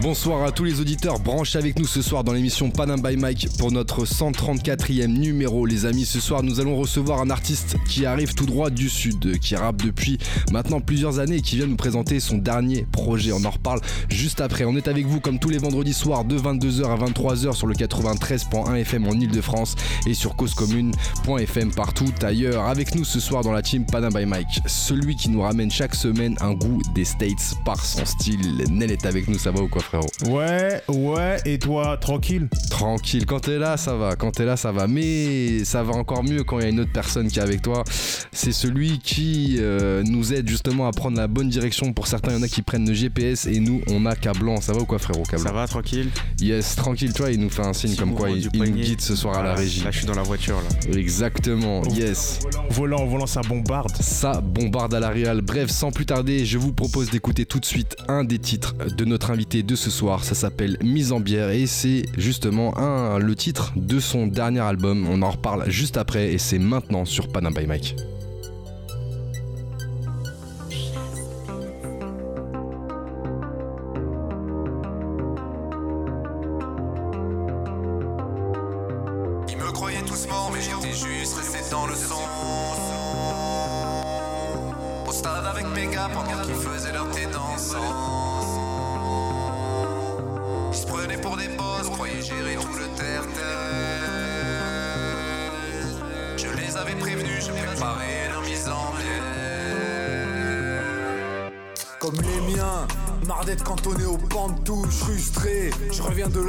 Bonsoir à tous les auditeurs branchés avec nous ce soir dans l'émission Panam by Mike pour notre 134e numéro. Les amis, ce soir nous allons recevoir un artiste qui arrive tout droit du sud, qui rappe depuis maintenant plusieurs années et qui vient nous présenter son dernier projet. On en reparle juste après. On est avec vous comme tous les vendredis soirs de 22h à 23h sur le 93.1 FM en Ile-de-France et sur causecommune.fm partout ailleurs. Avec nous ce soir dans la team Panam by Mike, celui qui nous ramène chaque semaine un goût des States par son style. Nel est avec nous, ça va ou quoi? Ouais, ouais, et toi, tranquille Tranquille, quand t'es là, ça va, quand t'es là, ça va. Mais ça va encore mieux quand il y a une autre personne qui est avec toi. C'est celui qui euh, nous aide justement à prendre la bonne direction. Pour certains, il y en a qui prennent le GPS et nous, on a Cablan. Ça va ou quoi, frérot Cablan Ça va, tranquille Yes, tranquille, toi, il nous fait un signe comme quoi il, nous guide ce soir à la régie. Là, je suis dans la voiture, là. Exactement, yes. Volant, volant, ça bombarde. Ça bombarde à la réal. Bref, sans plus tarder, je vous propose d'écouter tout de suite un des titres de notre invité de ce soir. Ça s'appelle Mise en bière et c'est justement le titre de son dernier album. On en reparle juste après et c'est maintenant sur Panam Mike.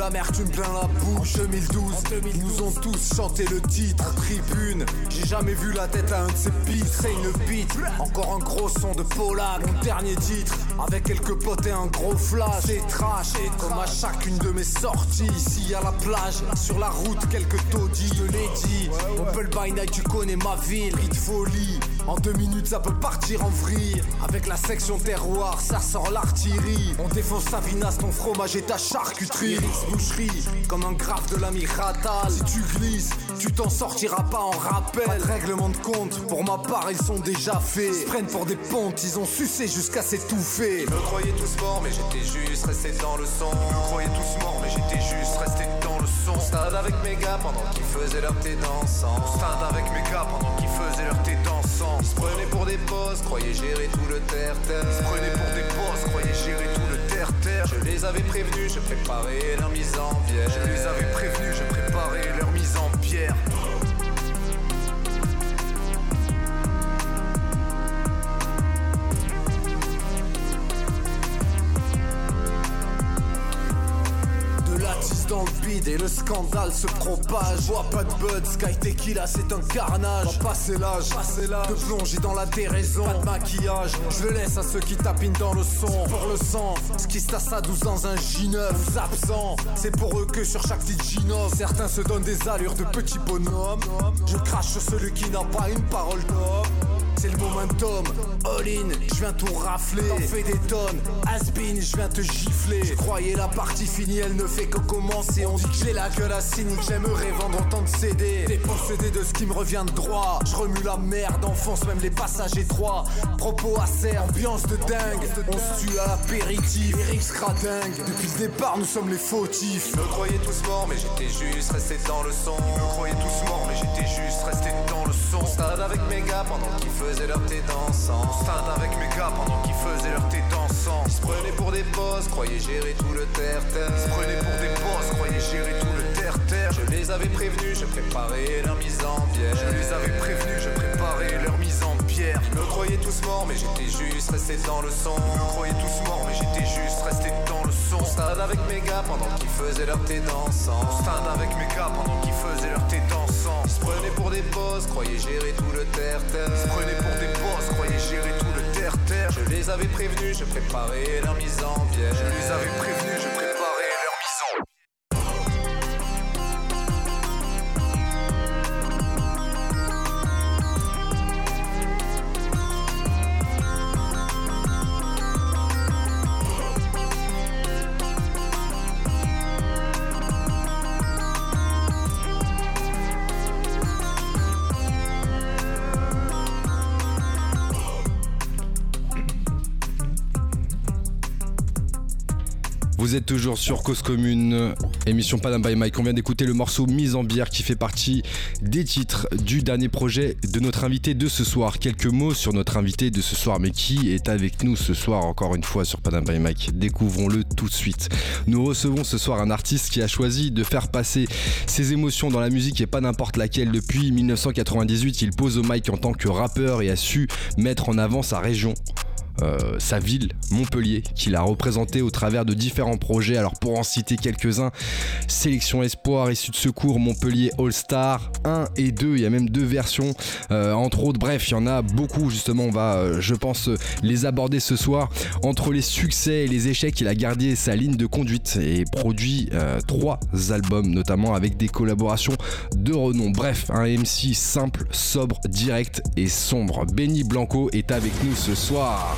L'amertume plein la bouche. 2012, ils nous ont tous chanté le titre en tribune. J'ai jamais vu la tête à un de ces beats. C'est une beat, encore un gros son de Polak. Mon dernier titre, avec quelques potes et un gros flash. C'est trash, et comme à chacune de mes sorties. Ici à la plage, sur la route, quelques taudis. Je l'ai dit, Opel by Night, tu connais ma ville. Rite folie, en deux minutes ça peut partir en vrille. Avec la section terroir, ça sort l'artillerie. On défonce ta vinasse, ton fromage et ta charcuterie. Boucherie, comme un graphe de la Mirata. Si tu glisses, tu t'en sortiras pas en rappel. Pas de règlement de compte, pour ma part ils sont déjà faits. Ils prennent pour des pontes, ils ont sucé jusqu'à s'étouffer. Ils me croyaient tous morts, mais j'étais juste resté dans le son. Ils me croyaient tous morts, mais j'étais juste resté dans le son. Stade avec mes gars pendant qu'ils faisaient leur thé dansant. Stade avec mes gars pendant qu'ils faisaient leur thé dansant. Ils se prenaient pour des boss, croyaient gérer tout le terre-terre. Ils se prenaient pour des boss, croyaient gérer tout le terre-terre. Je les avais prévenus, je préparais leur mise en bière. Je les avais prévenus, je préparais leur mise en bière. Dans le bide et le scandale se propage. Vois pas de bud, Sky Tequila c'est un carnage. Va passer l'âge, passer l'âge de plonger dans la déraison. Pas de maquillage, je le laisse à ceux qui tapinent dans le son. Pour le sang, ce qui se tasse à 12 dans un J9. Absent, c'est pour eux que sur chaque petite Gino. Certains se donnent des allures de petits bonhommes. Je crache sur celui qui n'a pas une parole d'homme. C'est le momentum, all in, je viens tout rafler. T'en fais des tonnes, has-been, je viens te gifler. Je croyais la partie finie, elle ne fait que commencer. On dit que j'ai la gueule à cynique, j'aimerais vendre autant de CD. T'es possédé de ce qui me revient de droit. Je remue la merde, enfonce même les passages étroits. Propos acer, ambiance de dingue. On se tue à l'apéritif, Eric sera dingue. Depuis le départ, nous sommes les fautifs. Ils me croyaient tous morts, mais j'étais juste resté dans le son. Ils me croyaient tous morts, mais j'étais juste resté dans le son. Avec mes gars pendant qu'ils faisaient leur thé dansant. Stade avec mes gars pendant qu'ils faisaient leur thé dansant. Ils se prenaient pour des boss, croyaient gérer tout le terre-terre. Ils se prenaient pour des boss, croyaient gérer tout le terre-terre. Je les avais prévenus, je préparais leur mise en bière. Je les avais prévenus, je préparais leur mise en. Ils me croyaient tous morts, mais j'étais juste resté dans le son. Ils me croyaient tous morts, mais j'étais juste resté dans le son. Stade avec mes gars pendant qu'ils faisaient leur thé dansant. Stade avec mes gars pendant qu'ils faisaient leur thé dansant. Ils se prenaient pour des boss, croyaient gérer tout le terre-terre. Ils se prenaient pour des boss, croyaient gérer tout le terre-terre. Je les avais prévenus, je préparais leur mise en bière. Je les avais prévenus, je Vous êtes toujours sur Cause Commune, émission Panam by Mike. On vient d'écouter le morceau Mise en bière qui fait partie des titres du dernier projet de notre invité de ce soir. Quelques mots sur notre invité de ce soir, mais qui est avec nous ce soir encore une fois sur Panam by Mike? Découvrons-le tout de suite. Nous recevons ce soir un artiste qui a choisi de faire passer ses émotions dans la musique et pas n'importe laquelle. Depuis 1998, il pose au mic en tant que rappeur et a su mettre en avant sa région. Euh, sa ville, Montpellier, qu'il a représenté au travers de différents projets. Alors pour en citer quelques-uns, Sélection Espoir, Issu de Secours, Montpellier All Star 1 et 2, il y a même deux versions, euh, entre autres. Bref, il y en a beaucoup justement, on va, euh, je pense, les aborder ce soir. Entre les succès et les échecs, il a gardé sa ligne de conduite et produit trois albums, notamment avec des collaborations de renom. Bref, un MC simple, sobre, direct et sombre. Benny Blanco est avec nous ce soir.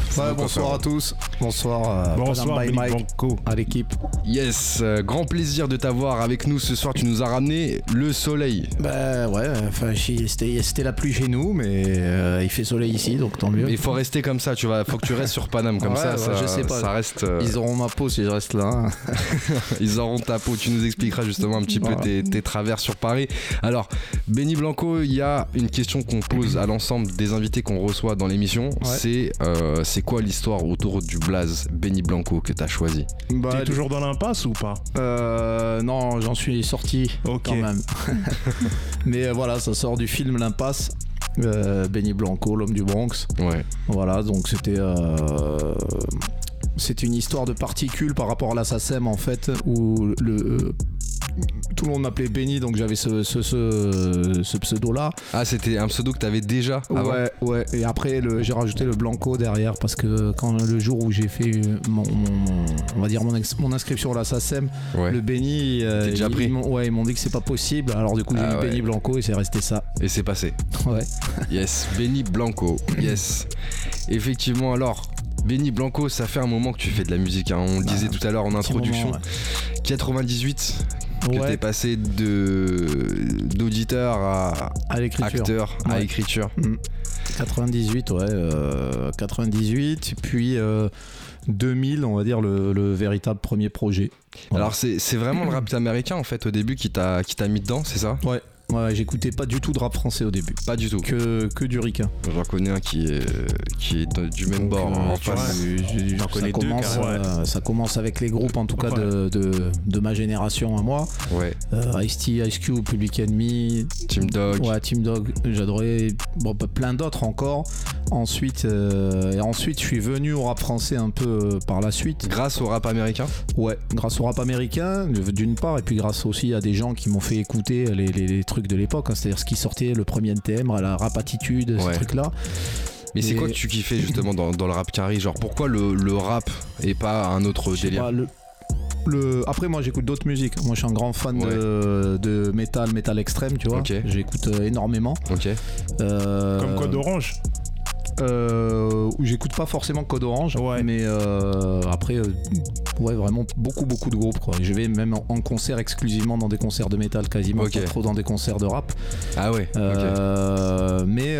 Ouais, bonsoir à tous. Bonsoir, euh, Bonsoir, by Mike Blanco. à l'équipe. Yes, euh, grand plaisir de t'avoir avec nous ce soir. Tu nous as ramené le soleil. Bah ouais, enfin c'était la pluie chez nous, mais euh, il fait soleil ici, donc tant mieux. Mais il faut rester comme ça, tu vois. Faut que tu restes sur Paname comme Ouais, ça, ouais, ça. je sais pas. Ça reste. euh, Ils auront ma peau si je reste là. hein. ils auront ta peau. Tu nous expliqueras justement un petit peu tes, tes travers sur Paris. Alors, Benny Blanco, il y a une question qu'on pose à l'ensemble des invités qu'on reçoit dans l'émission. C'est euh, c'est quoi l'histoire autour du blaze Benny Blanco que t'as choisi Bah, T'es toujours dans l'impasse ou pas? Euh, non, j'en suis sorti Ok. quand même. mais euh, voilà, ça sort du film L'Impasse. Euh, Benny Blanco, l'homme du Bronx. Ouais. Voilà, donc c'était euh, c'était une histoire de particules par rapport à la SACEM en fait, où le tout le monde m'appelait Benny, donc j'avais ce, ce, ce, ce pseudo-là. Ah, c'était un pseudo que t'avais déjà avant? Ouais, ouais. Et après, le- j'ai rajouté le Blanco derrière parce que quand le jour où j'ai fait mon, mon- on va dire mon, inscription à la SACEM, Ouais. le Benny, euh, déjà ils, m'ont- ouais, dit que c'est pas possible. Alors du coup, j'ai Ah mis ouais. Benny Blanco et c'est resté ça. Et c'est passé. Ouais. Yes, Benny Blanco. Yes. Effectivement, alors. Benny Blanco, ça fait un moment que tu fais de la musique. hein. On le disait tout à l'heure en introduction. moment, 98, que ouais. t'es passé de d'auditeur à à l'écriture. acteur à Ouais. écriture. Mm. 98, ouais. euh, 98, puis euh, 2000, on va dire le, le véritable premier projet. Voilà. Alors c'est c'est vraiment le rap américain en fait au début qui t'a qui t'a mis dedans, c'est ça? Ouais, ouais j'écoutais pas du tout de rap français au début. Pas du tout. Que, que du ricain. J'en connais un qui est qui est du même Donc, bord euh, je- je- J'en ça connais deux, commence, euh, ça commence avec les groupes, en tout cas de, de, de ma génération à moi. Ouais. Euh, Ice-T, Ice Cube, Public Enemy, Team Dog. ouais, Team Dog, j'adorais. Bon, bah, plein d'autres encore. Ensuite, euh, et ensuite, je suis venu au rap français un peu euh, par la suite. Grâce au rap américain? Ouais, grâce au rap américain, d'une part, et puis grâce aussi à des gens qui m'ont fait écouter les, les- les trucs de l'époque, hein, c'est-à-dire ce qui sortait, le premier NTM, la rap attitude, Ouais. ces trucs-là. Mais c'est quoi que tu kiffais justement dans, dans le rap carry Genre pourquoi le, le rap et pas un autre délire pas, le- le- Après, moi, j'écoute d'autres musiques. Moi, je suis un grand fan de, de métal, métal extrême, tu vois. Ok. J'écoute euh, énormément. Ok. Euh, Comme Code Orange euh, où j'écoute pas forcément Code Orange, Ouais. mais euh, après, euh, ouais, vraiment beaucoup, beaucoup de groupes. Quoi. Je vais même en, en concert exclusivement dans des concerts de métal, quasiment pas trop dans des concerts de rap. Ah ouais. Mais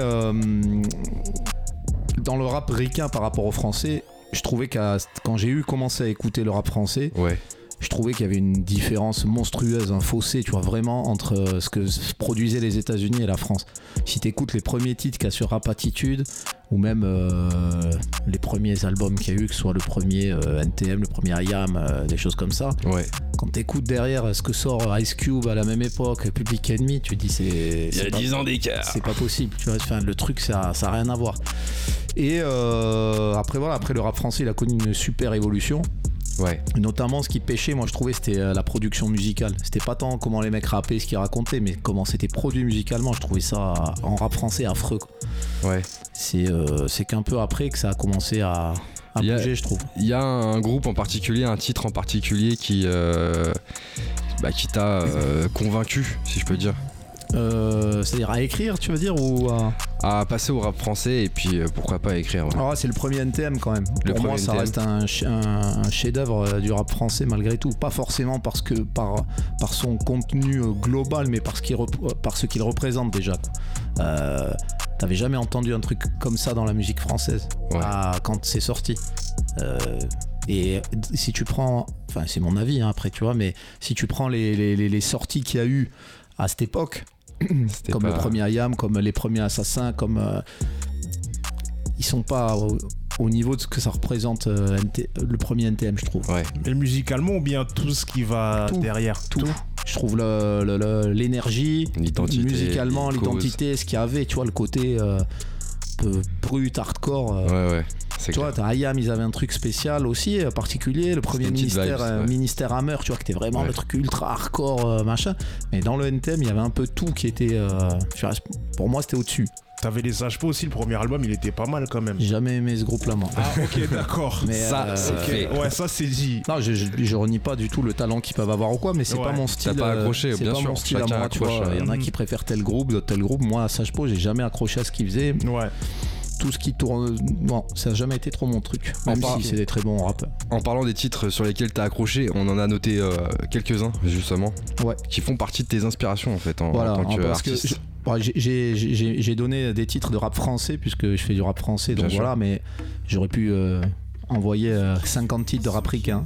dans le rap ricain par rapport au français, je trouvais que quand j'ai eu commencé à écouter le rap français, Ouais. Je trouvais qu'il y avait une différence monstrueuse, un fossé, tu vois, vraiment entre euh, ce que produisaient les États-Unis et la France. Si tu écoutes les premiers titres qu'il y a sur Rap Attitude, ou même euh, les premiers albums qu'il y a eu, que ce soit le premier euh, NTM, le premier IAM, euh, des choses comme ça, Ouais. quand tu écoutes derrière ce que sort Ice Cube à la même époque, Public Enemy, tu te dis c'est. c'est pas- ans d'écart. c'est pas possible, tu vois. Enfin, le truc, ça, ça a rien à voir. Et euh, après, voilà, après le rap français, il a connu une super évolution. Ouais. Notamment, ce qui pêchait, moi, je trouvais, c'était euh, la production musicale. C'était pas tant comment les mecs rappaient, ce qu'ils racontaient, mais comment c'était produit musicalement. Je trouvais ça en rap français affreux. quoi. Ouais. C'est euh, qu'un peu après que ça a commencé à, a- bouger, je trouve. Il y a un groupe en particulier, un titre en particulier qui euh, bah, qui t'a euh, convaincu, si je peux dire, Euh, C'est-à-dire à écrire, tu veux dire ou à... à passer au rap français et puis euh, pourquoi pas à écrire. ouais. Alors là, c'est le premier NTM quand même. Le Pour moi, premier ça NTM. reste un, ch- un- un chef-d'œuvre euh, du rap français malgré tout. Pas forcément parce que par, par son contenu global, mais parce qu'il par ce qu'il représente déjà. Euh, T'avais jamais entendu un truc comme ça dans la musique française Ouais. Ah, quand c'est sorti. Euh, Et si tu prends, enfin c'est mon avis hein, après, tu vois, mais si tu prends les, les- sorties qu'il y a eu à cette époque, comme pas- le premier IAM, comme les premiers Assassins, comme euh, ils sont pas au, au niveau de ce que ça représente euh, NT le premier NTM, je trouve. Ouais. Mais musicalement ou bien tout ce qui va Tout. derrière Tout. Je trouve l'énergie, L'identité, musicalement, l'identité, ce qu'il y avait, tu vois, le côté euh, un peu brut, hardcore. euh, Ouais, ouais. Tu vois, t'as IAM, ils avaient un truc spécial aussi, euh, particulier. Le premier ministère, vibes, euh, ouais. ministère Hammer, tu vois, que était vraiment Ouais. le truc ultra hardcore, euh, machin. Mais dans le NTM, il y avait un peu tout qui était. euh, pour moi, c'était au-dessus. T'avais les HPO aussi, le premier album, il était pas mal quand même. J'ai jamais aimé ce groupe-là, moi. Ah, ok, d'accord. Mais, Ça, euh, c'est Ok, fait. Ouais, ça c'est dit. Non, je, je, je renie pas du tout le talent qu'ils peuvent avoir ou quoi, mais c'est Ouais. pas mon style. pas euh, accroché, c'est bien pas sûr. mon style à moi, tu vois. Il y en a qui préfèrent tel groupe, d'autres tel groupe. Moi, à Sagepo, j'ai jamais accroché à ce qu'ils faisaient. Ouais. Tout ce qui tourne, non, ça a jamais été trop mon truc. Même si c'est des très bons rappeurs. En parlant des titres sur lesquels t'as accroché, on en a noté euh, quelques-uns justement, Ouais. qui font partie de tes inspirations en fait en, Voilà, en tant hein, parce que qu'artiste. je- ouais, j'ai- j'ai- j'ai j'ai donné des titres de rap français puisque je fais du rap français, donc Bien sûr. voilà, mais j'aurais pu euh, envoyer euh, 50 titres de rap ricain.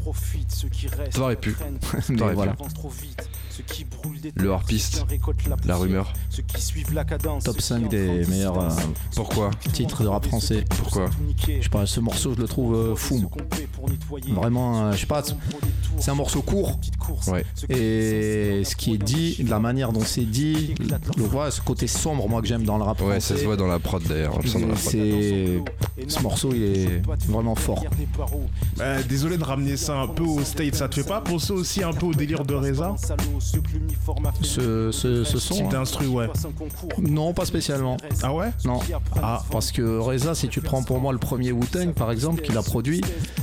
T'aurais pu. mais voilà, Le harpiste, la rumeur. top 5 des meilleurs euh, Pourquoi titres de rap français. Pourquoi Je sais pas, ce morceau, je le trouve euh, fou. Vraiment, euh, je sais pas, c'est un morceau court. Ouais. Et ce qui est dit, la manière dont c'est dit, le, voilà, ce côté sombre, moi que j'aime dans le rap Ouais, ça se voit dans la prod d'ailleurs. C'est ce morceau, il est vraiment fort. Euh, désolé de ramener ça un peu au state. Ça te fait pas penser aussi un peu au délire de Reza? Ce, ce, ce son, Type hein. d'instru, ouais. non, pas spécialement. Ah ouais Non, Ah, parce que Reza, si tu prends pour moi le premier Wu-Tang, par exemple, qu'il a produit,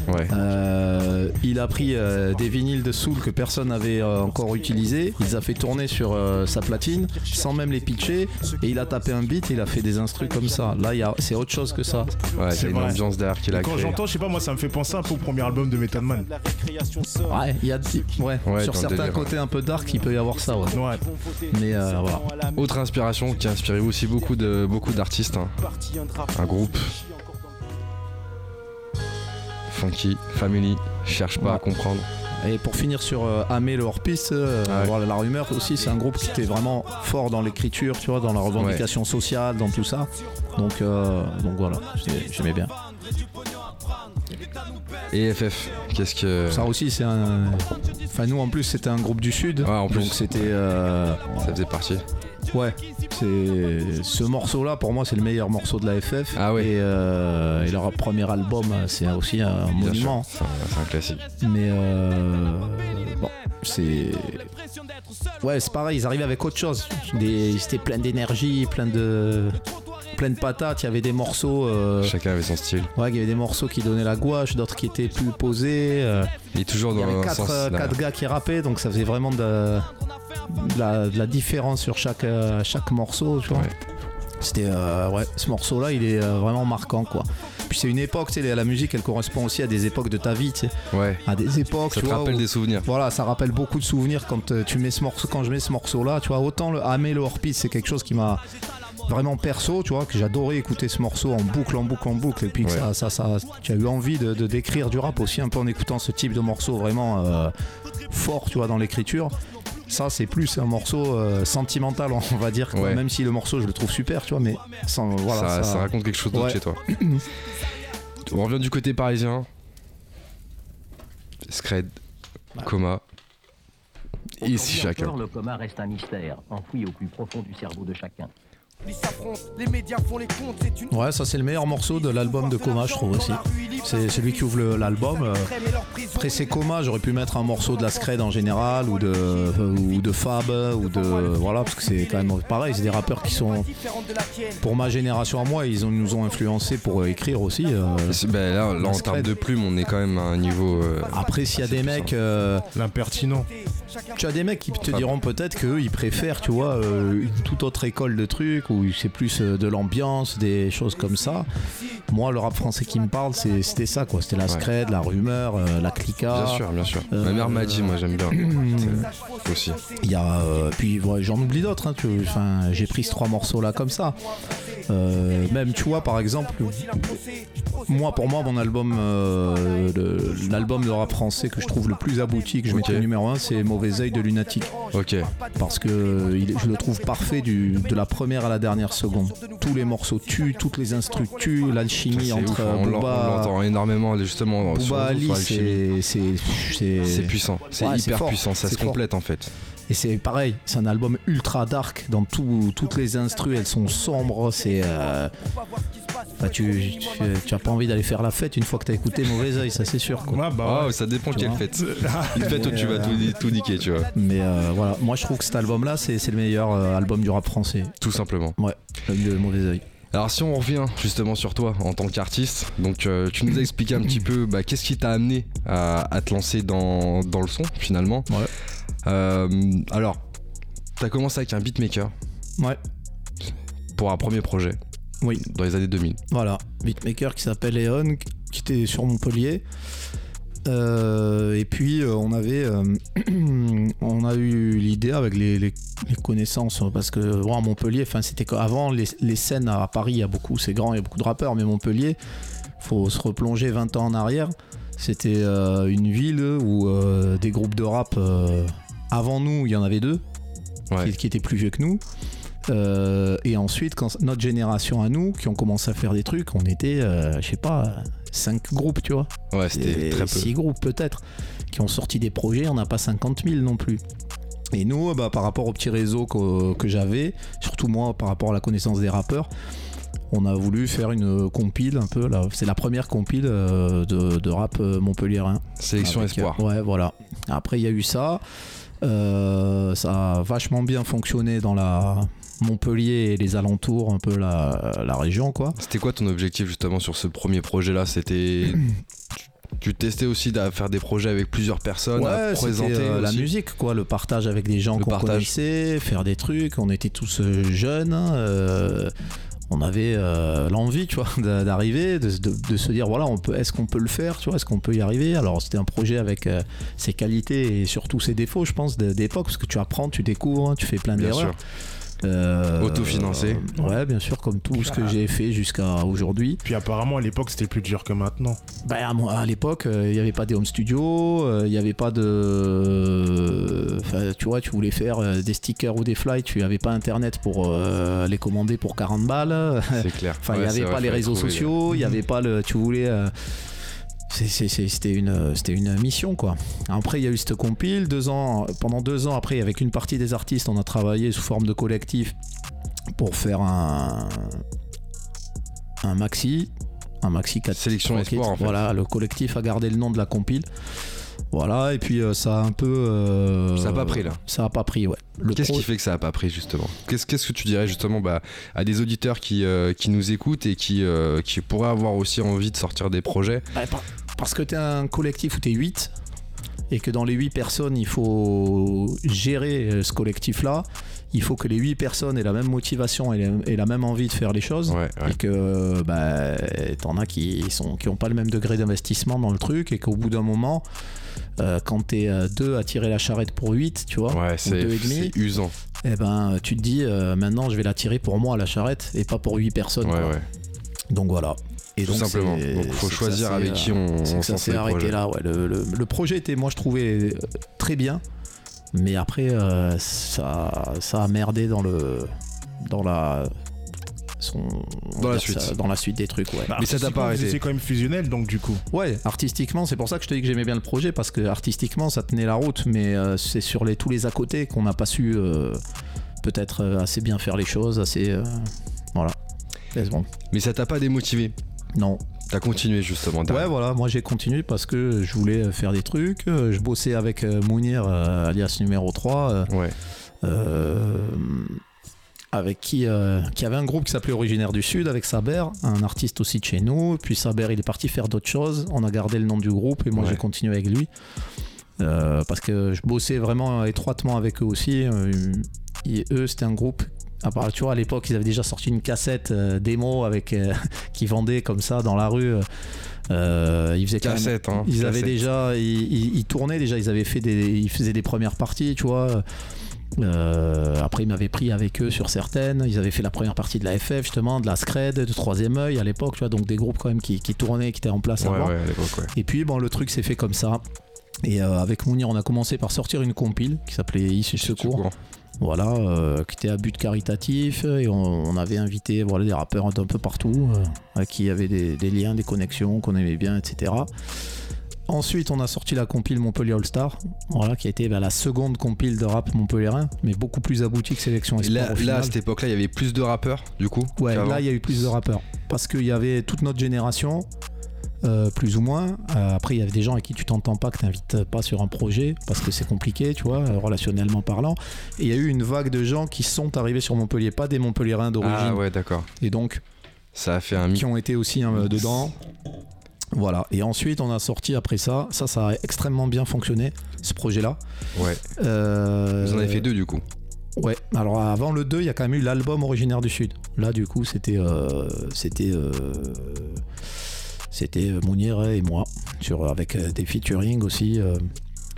Ouais. euh, il a pris euh, des vinyles de Soul que personne n'avait euh, encore utilisés, il les a fait tourner sur euh, sa platine sans même les pitcher, et il a tapé un beat et il a fait des instrus comme ça. Là, il y a- c'est autre chose que ça. Ouais, C'est une ambiance derrière qu'il a quand j'entends, je sais pas, moi ça me fait penser un peu au premier album de Method Man. Ouais, il y a ouais, Ouais, sur certains délire. côtés un peu dark, il peut y avoir ça. Ouais. Ouais. Mais euh, voilà. Autre inspiration qui a inspiré aussi beaucoup de beaucoup d'artistes. hein. Un groupe. Funky, Family, cherche pas Ouais. à comprendre. Et pour finir sur euh, Amé le hors-piste, euh, Ouais. voilà, la rumeur aussi, c'est un groupe qui était vraiment fort dans l'écriture, tu vois, dans la revendication sociale, dans tout ça. Donc, euh, donc voilà, j'ai- j'aimais bien. Et FF, qu'est-ce que. Ça aussi, c'est un. Enfin, nous en plus, c'était un groupe du Sud. Ouais, en plus. Donc c'était. euh, Ça faisait partie. Ouais, c'est ce morceau-là pour moi c'est le meilleur morceau de la FF. Ah ouais. Et, euh, et leur premier album c'est aussi un Bien monument. c'est un, classique. Mais euh, bon, c'est ouais c'est pareil, ils arrivaient avec autre chose. Des... C'était plein d'énergie, plein de plein de patates. Il y avait des morceaux. euh, Chacun avait son style. Ouais, il y avait des morceaux qui donnaient la gouache, d'autres qui étaient plus posés. euh, Il est toujours il y dans avait un quatre, sens. euh, là. quatre gars qui rappaient, donc ça faisait vraiment de, de la, de la différence sur chaque, euh, chaque morceau. Tu vois. Ouais. C'était euh, ouais, ce morceau-là, il est euh, vraiment marquant, quoi. Puis c'est une époque, tu sais, la musique, elle correspond aussi à des époques de ta vie, tu sais, Ouais. à des époques. Ça tu te vois, rappelle où- des souvenirs. Voilà, ça rappelle beaucoup de souvenirs quand euh, tu mets ce morceau, quand je mets ce morceau-là, tu vois. Autant le Amé le c'est quelque chose qui m'a vraiment perso, tu vois, que j'adorais écouter ce morceau en boucle, en boucle, en boucle, et puis que Ouais. ça, ça, ça, tu as eu envie de, de décrire du rap aussi un peu en écoutant ce type de morceau vraiment euh, fort, tu vois, dans l'écriture. Ça, c'est plus un morceau euh, sentimental, on va dire, quoi. Ouais. même si le morceau, je le trouve super, tu vois, mais sans, voilà, ça, ça- ça raconte quelque chose d'autre Ouais. chez toi. On revient du côté parisien. Scred, coma. Ici chacun. Encore, le coma reste un mystère, enfoui au plus profond du cerveau de chacun. Les médias font les comptes, c'est une Ouais, ça c'est le meilleur morceau de l'album de Coma, je trouve aussi. C'est celui qui ouvre l'album. euh, Après c'est Coma, j'aurais pu mettre un morceau de la Scred en général ou de ou de Fab ou de voilà parce que c'est quand même pareil, c'est des rappeurs qui sont pour ma génération à moi, ils ont, nous ont influencé pour euh, écrire aussi. euh. Ben là, là, en termes de plumes, on est quand même à un niveau. euh, Après s'il y a des puissant. mecs euh, L'impertinent. tu as des mecs qui te diront peut-être qu'eux ils préfèrent, tu vois, euh, une toute autre école de trucs où c'est plus euh, de l'ambiance, des choses comme ça. moi, le rap français qui me parle, c'était ça, quoi. C'était la Ouais. scred, la rumeur, euh, la clica. Bien sûr, bien sûr. euh, Ma mère m'a dit, moi j'aime bien. Aussi. Il y a, euh, puis ouais, j'en oublie d'autres. hein, enfin, j'ai pris ces trois morceaux là comme ça. Même, tu vois, par exemple, moi, pour moi, mon album, l'album de rap français que je trouve le plus abouti, que je Ok. mettrais numéro un, c'est Mauvais Oeil de Lunatic. Ok. Parce que je le trouve parfait du, de la première à la dernière seconde. Tous les morceaux tuent, toutes les instrus tuent, l'alchimie entre ouf, hein. on l'en- on Booba, l'entend énormément justement Booba Ali, c'est c'est- c'est- C'est puissant, c'est Ouais, hyper fort, puissant, ça se fort. complète en fait. Et c'est pareil, c'est un album ultra dark dans tout- toutes les instrus, elles sont sombres, c'est. euh, bah, tu, tu, tu as pas envie d'aller faire la fête une fois que t'as écouté Mauvais Oeil, ça c'est sûr. Quoi. Ouais, bah, Oh, ça dépend Tu quelle fête. Une fête où tu vas Euh, tout, tout niquer, tu vois. Mais euh, voilà, moi je trouve que cet album-là, c'est c'est le meilleur euh, album du rap français. Tout simplement. Ouais, le Mauvais Oeil. Alors si on revient justement sur toi en tant qu'artiste, donc euh, tu nous as expliqué un petit peu bah, qu'est-ce qui t'a amené à, à te lancer dans, dans le son finalement. Ouais. Euh, alors, t'as commencé avec un beatmaker Ouais, pour un premier projet oui. dans les années 2000. Voilà, beatmaker qui s'appelle Eon, qui était sur Montpellier. Euh, et puis euh, on avait, euh, on a eu l'idée avec les, les- les connaissances parce que Montpellier, enfin c'était avant les, les scènes à Paris, il y a beaucoup, c'est grand, il y a beaucoup de rappeurs, mais Montpellier, faut se replonger 20 ans en arrière. C'était une ville où des groupes de rap avant nous, il y en avait deux Ouais. qui, qui étaient plus vieux que nous. Euh, et ensuite, quand notre génération à nous, qui ont commencé à faire des trucs, on était, euh, je sais pas, cinq groupes, tu vois. Ouais, c'était très peu. Six groupes peut-être, qui ont sorti des projets, on n'a pas 50 000 non plus. Et nous, bah, par rapport au petit réseau que, que j'avais, surtout moi par rapport à la connaissance des rappeurs, on a voulu faire une compile un peu là. C'est la première compile euh, de, de rap montpelliérain. Sélection Avec, Espoir. euh, Ouais, voilà. Après, il y a eu ça. Euh, ça a vachement bien fonctionné dans la Montpellier et les alentours, un peu la, la région, quoi. C'était quoi ton objectif justement sur ce premier projet-là? C'était tu, testais aussi à faire des projets avec plusieurs personnes, Ouais, présenter euh, la musique, quoi, le partage avec des gens qu'on connaissait, faire des trucs. On était tous euh, jeunes. hein, euh, on avait euh, l'envie, tu vois, d'a- d'arriver, de, de- de se dire voilà, on peut, est-ce qu'on peut le faire, tu vois, est-ce qu'on peut y arriver? Alors c'était un projet avec ses qualités et surtout ses défauts, je pense, d'époque, parce que tu apprends, tu découvres, hein, tu fais plein d'erreurs. Euh, Autofinancé. euh, ouais, bien sûr, comme tout ce que j'ai fait jusqu'à aujourd'hui. Puis apparemment, à l'époque, c'était plus dur que maintenant. Bah, à, moi, à l'époque, euh, il n'y avait pas des home studios, euh, il n'y avait pas de. Enfin, tu vois, tu voulais faire euh, des stickers ou des fly, tu n'avais pas internet pour euh, les commander pour 40 balles. C'est clair. Enfin, il Ouais, n'y avait vrai, pas les réseaux trouver, sociaux, il n'y avait pas le. Tu voulais. C'était une, c'était une mission quoi. Après il y a eu cette compile, deux ans, pendant deux ans après avec une partie des artistes on a travaillé sous forme de collectif pour faire un, un maxi, un maxi 4 Sélection Espoir, en fait. Voilà, le collectif a gardé le nom de la compile. Voilà, et puis euh, ça a un peu. euh, Ça a pas pris, là. Ça a pas pris, ouais. Qu'est-ce pro- qui fait que ça a pas pris justement? Qu'est-ce qu'est-ce que tu dirais justement bah, à des auditeurs qui, euh, qui nous écoutent et qui, euh, qui pourraient avoir aussi envie de sortir des projets? Ouais, par- parce que tu es un collectif où tu es 8 et que dans les 8 personnes, il faut gérer euh, ce collectif-là. Il faut que les 8 personnes aient la même motivation et la, même envie de faire les choses. Ouais, ouais. Et que bah, t'en as qui sont qui ont pas le même degré d'investissement dans le truc et qu'au bout d'un moment, euh, quand t'es euh, deux à tirer la charrette pour 8, tu vois, Ouais, ou c'est deux et usant. eh ben, tu te dis euh, maintenant je vais la tirer pour moi la charrette et pas pour 8 personnes. Donc voilà. Et Tout donc, simplement. c'est- Donc faut c'est choisir ça avec qui euh, on, c'est que ça s'est arrêté là. Ouais. Le, le- le projet était, moi je trouvais euh, très bien, mais après euh, ça, ça a merdé dans le dans la son, Dans la ça, suite. dans la suite des trucs. Ouais. Bah, Mais ça t'a pas arrêté. étiez quand même fusionnel, donc du coup. Ouais, artistiquement, c'est pour ça que je te dis que j'aimais bien le projet parce que artistiquement ça tenait la route, mais euh, c'est sur les tous les à côté qu'on n'a pas su euh, peut-être euh, assez bien faire les choses, assez euh, voilà. Bon. Mais ça t'a pas démotivé? Non, T'as continué justement. Ouais, voilà, moi j'ai continué parce que je voulais faire des trucs. Euh, Je bossais avec euh, Mounir, euh, alias numéro 3, euh, Ouais. euh, avec qui, euh, qui avait un groupe qui s'appelait Originaire du Sud, avec Saber, un artiste aussi de chez nous. Puis Saber, il est parti faire d'autres choses. On a gardé le nom du groupe et moi Ouais. j'ai continué avec lui. Euh, parce que je bossais vraiment étroitement avec eux aussi. Euh, et eux, c'était un groupe À part, tu vois, à l'époque, ils avaient déjà sorti une cassette euh, démo avec euh, qui vendait comme ça dans la rue. Euh, ils faisaient quand même- Cassette, hein. ils avaient déjà, ils, ils- ils tournaient déjà, ils avaient fait des, ils faisaient des premières parties, tu vois. Après, ils m'avaient pris avec eux sur certaines. Ils avaient fait la première partie de la FF, justement, de la Scred, de Troisième œil à l'époque, tu vois. Donc des groupes quand même qui, qui tournaient, qui étaient en place Ouais, avant. ouais, à l'époque, ouais. Et puis, bon, le truc s'est fait comme ça. Et avec Mounir, on a commencé par sortir une compile qui s'appelait Issue Secours. Secours. Voilà, euh, qui était à but caritatif. Et on, on avait invité voilà, des rappeurs d'un peu partout, euh, qui il y avait des, des liens, des connexions qu'on aimait bien, etc. Ensuite, on a sorti la compile Montpellier All Star, voilà, qui a été bah, la seconde compile de rap montpelliérain, mais beaucoup plus aboutie que Sélection Espoir. Là, au là, à cette époque-là, il y avait plus de rappeurs, du coup Ouais, là il y a eu plus de rappeurs. Parce qu'il y avait toute notre génération, euh, plus ou moins. Euh, après, il y avait des gens avec qui tu t'entends pas, que tu n'invites pas sur un projet, parce que c'est compliqué, tu vois, euh, relationnellement parlant. Et il y a eu une vague de gens qui sont arrivés sur Montpellier, pas des Montpelliérains d'origine, Ah ouais, d'accord. et donc Ça a fait un qui ont été aussi hein, dedans. Voilà. Et ensuite, on a sorti après ça. Ça, ça a extrêmement bien fonctionné, ce projet-là. Ouais. Euh, Vous en avez fait deux, du coup. Ouais, alors avant le 2, il y a quand même eu l'album originaire du Sud. Là, du coup, c'était euh, c'était euh, c'était euh, Mounir et moi, sur, avec euh, des featuring aussi, euh,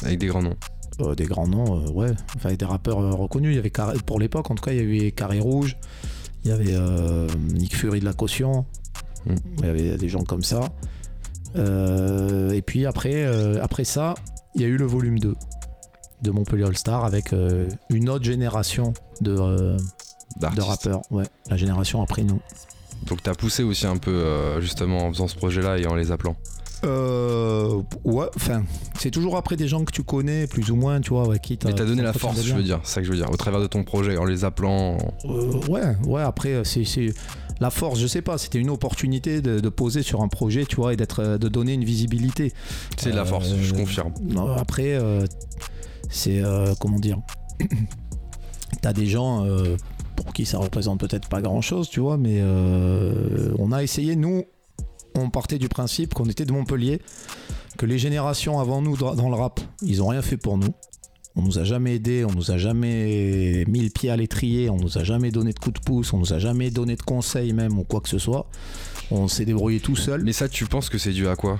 Avec des grands noms. euh, des grands noms, euh, ouais, enfin, avec des rappeurs euh, reconnus. Il y avait Carré- pour l'époque, en tout cas, il y avait Carré Rouge, il y avait euh, Nick Fury de la Caution, Mm. il y avait des gens comme ça. Euh, et puis après, euh, après ça, il y a eu le volume 2 de Montpellier All Star avec euh, une autre génération de, euh, rappeurs, ouais, la génération après nous. Donc t'as poussé aussi un peu, euh, justement, en faisant ce projet-là et en les appelant. Euh, ouais, enfin, c'est toujours après des gens que tu connais, plus ou moins, tu vois, qui t'as. Mais t'as donné la force, je veux dire. C'est ça que je veux dire. Au travers de ton projet, en les appelant. Euh, ouais, ouais, après, euh, c'est. c'est- La force, je sais pas, c'était une opportunité de, de poser sur un projet, tu vois, et d'être, de donner une visibilité. C'est de la Euh, force, je confirme. Après, c'est. comment dire T'as des gens pour qui ça représente peut-être pas grand chose, tu vois, mais euh, on a essayé, nous, on partait du principe qu'on était de Montpellier, que les générations avant nous dans dans le rap, ils ont rien fait pour nous. On nous a jamais aidés, on nous a jamais mis le pied à l'étrier, on nous a jamais donné de coups de pouce, on nous a jamais donné de conseils même ou quoi que ce soit. On s'est débrouillé tout seul. Mais ça, tu penses que c'est dû à quoi?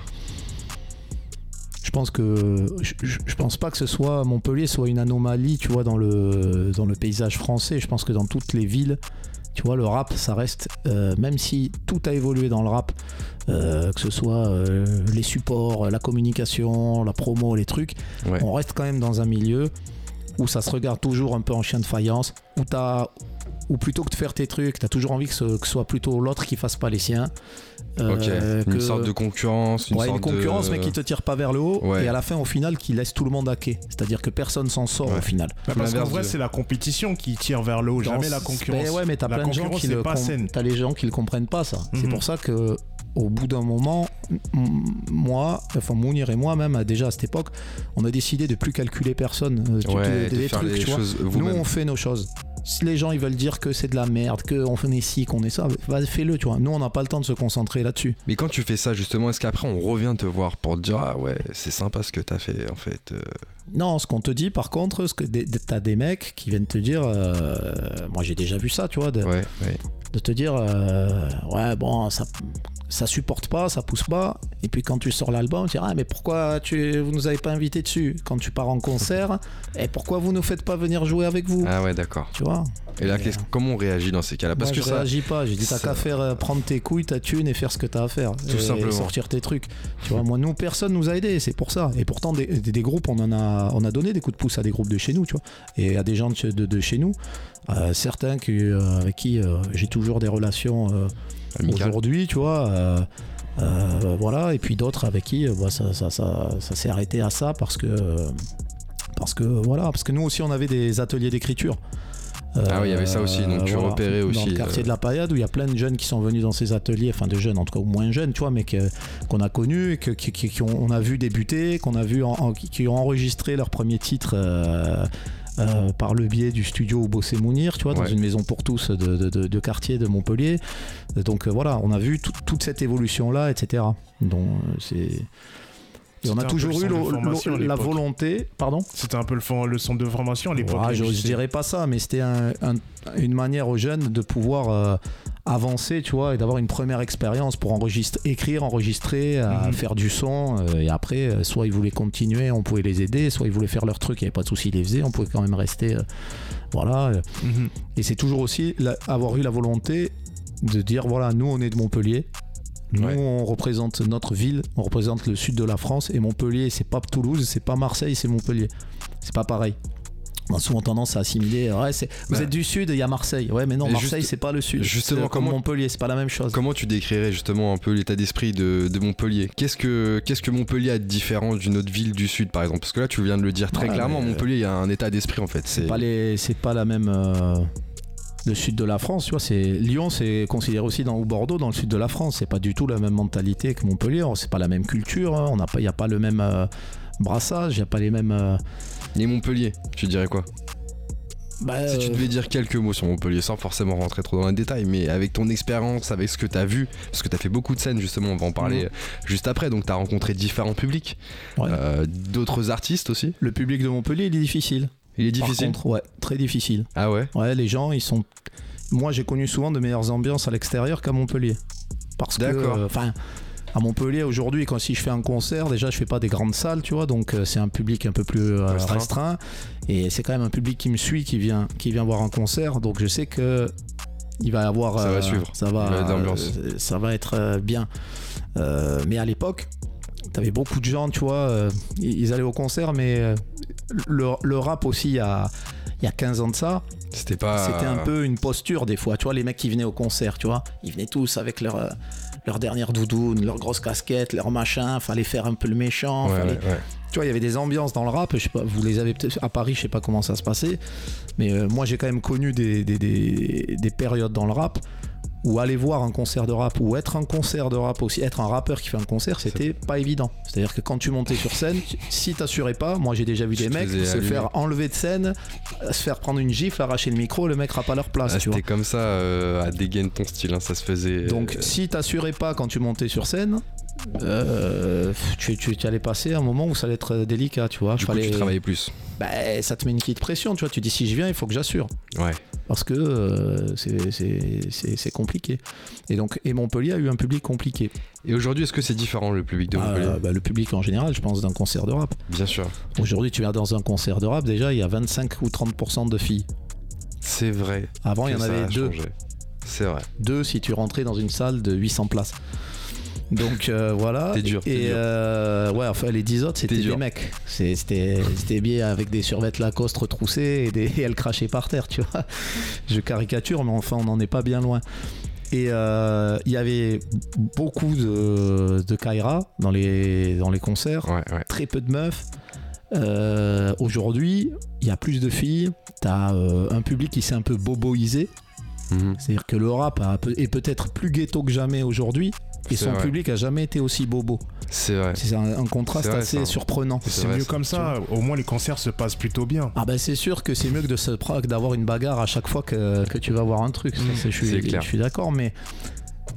Je pense que je, pense pas que ce soit Montpellier soit une anomalie, tu vois, dans le dans le paysage français. Je pense que dans toutes les villes, tu vois, le rap, ça reste, euh, même si tout a évolué dans le rap, euh, que ce soit euh, les supports, la communication, la promo, les trucs, Ouais. on reste quand même dans un milieu où ça se regarde toujours un peu en chien de faïence, où t'as ou plutôt que de faire tes trucs, t'as toujours envie que ce, que ce soit plutôt l'autre qui fasse pas les siens. Ok. Euh, Une que- sorte de concurrence, une ouais, sorte une concurrence, de... mais qui te tire pas vers le haut, Ouais. et à la fin, au final, qui laisse tout le monde à quai. C'est-à-dire que personne s'en sort Ouais. au final. Bah, parce qu'en vrai, de- c'est la compétition qui tire vers le haut, jamais la Dans- concurrence. Ben ouais, mais t'as plein de gens qui le pas com- saine. T'as les gens qui le comprennent pas, ça. C'est Mhm. pour ça que. Au bout d'un moment, moi, enfin Mounir et moi même, déjà à cette époque, on a décidé de plus calculer personne. Euh, tu- Ouais, des- de des faire trucs, les tu vois. choses Nous, on fait nos choses. Si les gens ils veulent dire que c'est de la merde, qu'on fait ci, qu'on est ça, vas fais-le, tu vois. Nous, on n'a pas le temps de se concentrer là-dessus. Mais quand tu fais ça, justement, est-ce qu'après on revient te voir pour te dire Ah ouais, c'est sympa ce que t'as fait en fait euh, Non, ce qu'on te dit, par contre, ce que t'as des mecs qui viennent te dire, euh, moi j'ai déjà vu ça, tu vois, de, Ouais, ouais. de te dire, euh, ouais, bon, ça, ça supporte pas, ça pousse pas. Et puis quand tu sors l'album, tu dis, ah, mais pourquoi tu, vous nous avez pas invités dessus? Quand tu pars en concert, et pourquoi vous nous faites pas venir jouer avec vous? Ah ouais, d'accord. Tu vois? Et là, qu'est-ce- euh, comment on réagit dans ces cas-là? Parce Moi, que je ça. réagis pas. J'ai dit, t'as qu'à faire euh, prendre tes couilles, ta thune et faire ce que t'as à faire. Tout et, simplement. sortir tes trucs. Tu vois, moi, nous, personne nous a aidés, c'est pour ça. Et pourtant, des, des- des groupes, on en a, on a donné des coups de pouce à des groupes de chez nous, tu vois, et à des gens de, chez- de- de chez nous. Euh, certains euh, avec qui j'ai toujours des relations. Aujourd'hui, tu vois. euh, euh, voilà, et puis d'autres avec qui euh, bah, ça, ça, ça, ça s'est arrêté à ça parce que, parce que voilà, parce que nous aussi on avait des ateliers d'écriture. Ah oui, il y avait ça aussi, donc tu repérais Dans aussi, le quartier de la Paillade où il y a plein de jeunes qui sont venus dans ces ateliers, enfin de jeunes en tout cas, ou moins jeunes, tu vois, mais que- qu'on a connus, que, qui, qui- a vu débuter, qu'on a vu, en- en- qui, qui ont enregistré leur premier titre. Euh, par le biais du studio où bossait Mounir, tu vois, dans Ouais. une maison pour tous de, de- de- de quartier de Montpellier. Donc euh, voilà, on a vu tout- toute cette évolution-là, etc. Donc euh, c'est. Et on a toujours eu la volonté. Pardon? C'était un peu le, fond- le centre de formation à l'époque. Je, MJC. dirais pas ça, mais c'était un- un- une manière aux jeunes de pouvoir euh, avancer, tu vois, et d'avoir une première expérience pour enregistrer, écrire, enregistrer, euh, Mhm. faire du son. euh, et après, euh, soit ils voulaient continuer, on pouvait les aider, soit ils voulaient faire leur truc, il n'y avait pas de souci, ils les faisaient, on pouvait quand même rester. euh, voilà. Mhm. Et c'est toujours aussi la- avoir eu la volonté de dire voilà, nous on est de Montpellier. Nous, Ouais. on représente notre ville, on représente le sud de la France et Montpellier, c'est pas Toulouse, c'est pas Marseille, c'est Montpellier. C'est pas pareil. On a souvent tendance à assimiler. Ouais, c'est- vous êtes du sud, il y a Marseille. Ouais, mais non, Et Marseille, juste- c'est pas le sud. justement, C'est comme comment- Montpellier, c'est pas la même chose. Comment tu décrirais justement un peu l'état d'esprit de, de Montpellier? Qu'est-ce que, qu'est-ce que Montpellier a de différent d'une autre ville du sud par exemple? Parce que là tu viens de le dire très Ouais, clairement, Montpellier il y a un état d'esprit en fait. C'est C'est pas les, c'est pas la même. euh, le sud de la France, tu vois, c'est Lyon, c'est considéré aussi dans ou Bordeaux dans le sud de la France. C'est pas du tout la même mentalité que Montpellier. C'est pas la même culture. hein. On n'a pas, il y a pas le même euh, brassage, il y a pas les mêmes. euh, Et Montpellier, tu dirais quoi bah, Si tu euh, devais dire quelques mots sur Montpellier sans forcément rentrer trop dans les détails, mais avec ton expérience, avec ce que tu as vu, parce que tu as fait beaucoup de scènes justement, on va en parler Mhm. juste après, donc tu as rencontré différents publics, Ouais. euh, d'autres artistes aussi. le public de Montpellier, il est difficile. Il est Par difficile. contre, ouais, très difficile. Ah ouais? Ouais, les gens, ils sont. Moi, j'ai connu souvent de meilleures ambiances à l'extérieur qu'à Montpellier. Parce que. D'accord. euh. À Montpellier aujourd'hui, quand si je fais un concert, déjà je fais pas des grandes salles, tu vois, donc euh, c'est un public un peu plus euh, Restreint. restreint. et c'est quand même un public qui me suit, qui vient, qui vient voir un concert, donc je sais que il va y avoir, Ça va euh, suivre. ça va, euh, ça va être euh, bien. Mais à l'époque, t'avais beaucoup de gens, tu vois, ils allaient au concert, mais le, le rap aussi, il y a, il y a 15 ans de ça, C'était pas. c'était un peu une posture des fois. Tu vois, les mecs qui venaient au concert, tu vois, ils venaient tous avec leur, leur dernière doudoune, leur grosse casquette, leur machin. Fallait faire un peu le méchant. Ouais, fallait- ouais, ouais. Tu vois, il y avait des ambiances dans le rap. Je sais pas, vous les avez peut-être à Paris, je sais pas comment ça se passait. Mais euh, moi, j'ai quand même connu des, des, des- des périodes dans le rap où aller voir un concert de rap ou être un concert de rap aussi, être un rappeur qui fait un concert, c'était pas évident. C'est-à-dire que quand tu montais sur scène, si t'assurais pas, moi j'ai déjà vu des mecs se faire enlever de scène, se faire prendre une gifle, arracher le micro, le mec rappe à leur place. Ah, tu vois. c'était comme ça euh, à dégainer ton style, hein, ça se faisait. Donc euh, si t'assurais pas quand tu montais sur scène, euh, tu, tu, tu allais passer un moment où ça allait être délicat, tu vois. du coup, Fallait- tu travaillais plus. Bah, ça te met une petite pression, tu vois. Tu dis si je viens, il faut que j'assure. Ouais. Parce que euh, c'est- compliqué. Et donc, et Montpellier a eu un public compliqué. Et aujourd'hui, est-ce que c'est différent le public de Ah, Montpellier? bah, le public en général, je pense, d'un concert de rap. Bien sûr. Aujourd'hui, tu vas dans un concert de rap, déjà, il y a 25 ou 30% de filles. C'est vrai. Avant, il y en avait deux. C'est vrai. Deux si tu rentrais dans une salle de 800 places. Donc euh, voilà. T'es dur, Et euh, ouais, enfin les 10 autres c'était des mecs. C'était bien avec des survêtements Lacoste retroussés et, des, et elles crachaient par terre, tu vois. Je caricature, mais enfin on n'en est pas bien loin. Et euh, il y avait beaucoup de, de Kaira dans les, dans les concerts, Ouais, ouais. très peu de meufs. Aujourd'hui, il y a plus de filles. T'as un public qui s'est un peu boboisé. Mhm. C'est-à-dire que le rap a est peut-être plus ghetto que jamais aujourd'hui. Et son vrai. public a jamais été aussi bobo. C'est vrai. C'est un, un contraste vrai, assez ça. surprenant. C'est mieux ça, comme ça. Au moins, les concerts se passent plutôt bien. Ah ben c'est sûr que c'est mieux que de se que d'avoir une bagarre à chaque fois que, que tu vas voir un truc. Ça, Mm, c'est- je suis, clair. je suis d'accord, mais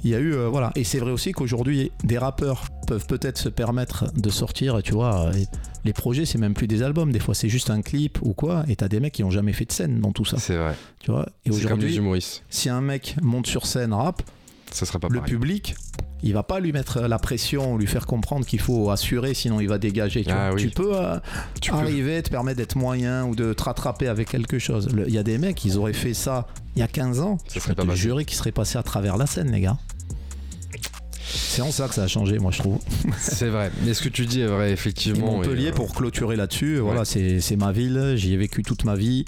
il y a eu euh, voilà. Et c'est vrai aussi qu'aujourd'hui des rappeurs peuvent peut-être se permettre de sortir. Tu vois, les projets c'est même plus des albums. Des fois c'est juste un clip ou quoi. Et t'as des mecs qui ont jamais fait de scène dans tout ça. C'est vrai. Tu vois. Et C'est comme les aujourd'hui, humoristes. si un mec monte sur scène rap, Ça serait pas le pareil. public, il va pas lui mettre la pression, lui faire comprendre qu'il faut assurer, sinon il va dégager. Tu, Ah vois. oui. Tu peux euh, Tu peux- arriver, te permettre d'être moyen ou de te rattraper avec quelque chose. Il y a des mecs, ils auraient fait ça il y a 15 ans. Ça serait pas jurer qu'ils seraient passés à travers la scène, les gars. C'est en ça que ça a changé, moi je trouve. C'est vrai. Mais ce que tu dis est vrai, Et effectivement. Montpellier, et, euh, pour clôturer là-dessus, voilà, c'est c'est ma ville, j'y ai vécu toute ma vie,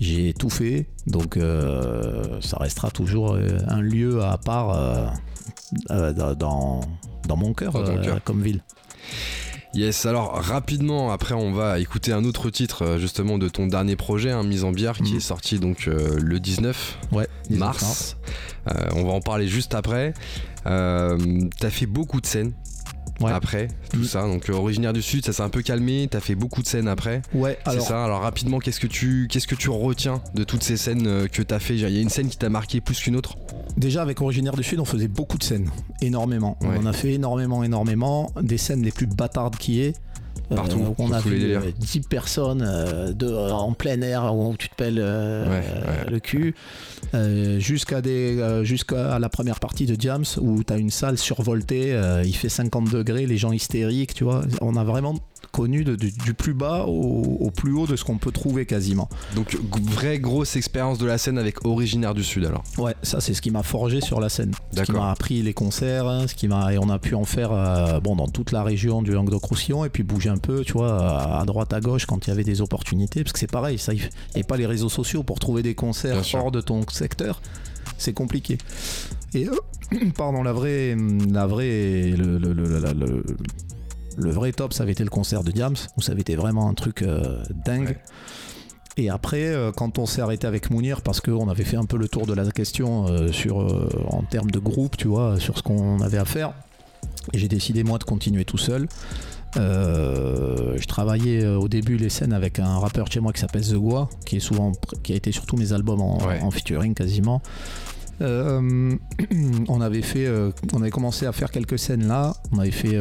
j'ai tout fait, donc euh, ça restera toujours euh, un lieu à part euh, dans, dans mon cœur, Dans comme ville. Yes, alors rapidement, après on va écouter un autre titre justement de ton dernier projet, hein, Mise en bière, qui Mhm. est sorti donc euh, le 19 Ouais, 19 mars. Euh, on va en parler juste après. Euh, T'as fait beaucoup de scènes. Ouais. après tout Mm. ça. Donc euh, originaire du Sud, ça s'est un peu calmé. T'as fait beaucoup de scènes après. Ouais, C'est alors. ça. Alors rapidement, qu'est-ce que tu qu'est-ce que tu retiens de toutes ces scènes euh, que t'as fait? Il y a une scène qui t'a marqué plus qu'une autre? Déjà avec Originaire du Sud, on faisait beaucoup de scènes, énormément. Ouais. On en a fait énormément, énormément. Des scènes les plus bâtardes qui est. Euh, Partout, où on a vu délires. euh, 10 personnes euh, de, en plein air où tu te pelles euh, Ouais, le cul, jusqu'à la première partie de Diams où tu as une salle survoltée, il fait 50 degrés, les gens hystériques, tu vois. On a vraiment connu de- du, du plus bas au, au plus haut de ce qu'on peut trouver quasiment. Donc vraie grosse expérience de la scène avec originaire du Sud alors. Ouais, ça c'est ce qui m'a forgé sur la scène. Ce qui m'a appris les concerts, hein, ce qui m'a et on a pu en faire euh, bon dans toute la région du Languedoc-Roussillon et puis bouger un peu, tu vois, à, droite à gauche quand il y avait des opportunités parce que c'est pareil, ça il n'y a pas les réseaux sociaux pour trouver des Bien concerts sûr. hors de ton secteur, c'est compliqué. Et euh, pardon, la vraie la vraie le, le, le, la- le- vrai top, ça avait été le concert de Diams, où ça avait été vraiment un truc euh, dingue. Ouais. Et après, euh, quand on s'est arrêté avec Mounir, parce qu'on avait fait un peu le tour de la question euh, sur, euh, en termes de groupe, tu vois, sur ce qu'on avait à faire, j'ai décidé moi de continuer tout seul. Je travaillais au début les scènes avec un rappeur chez moi qui s'appelle The Gua, qui est souvent qui a été sur tous mes albums en, Ouais. en featuring quasiment. On avait fait, on avait commencé à faire quelques scènes là. On avait fait,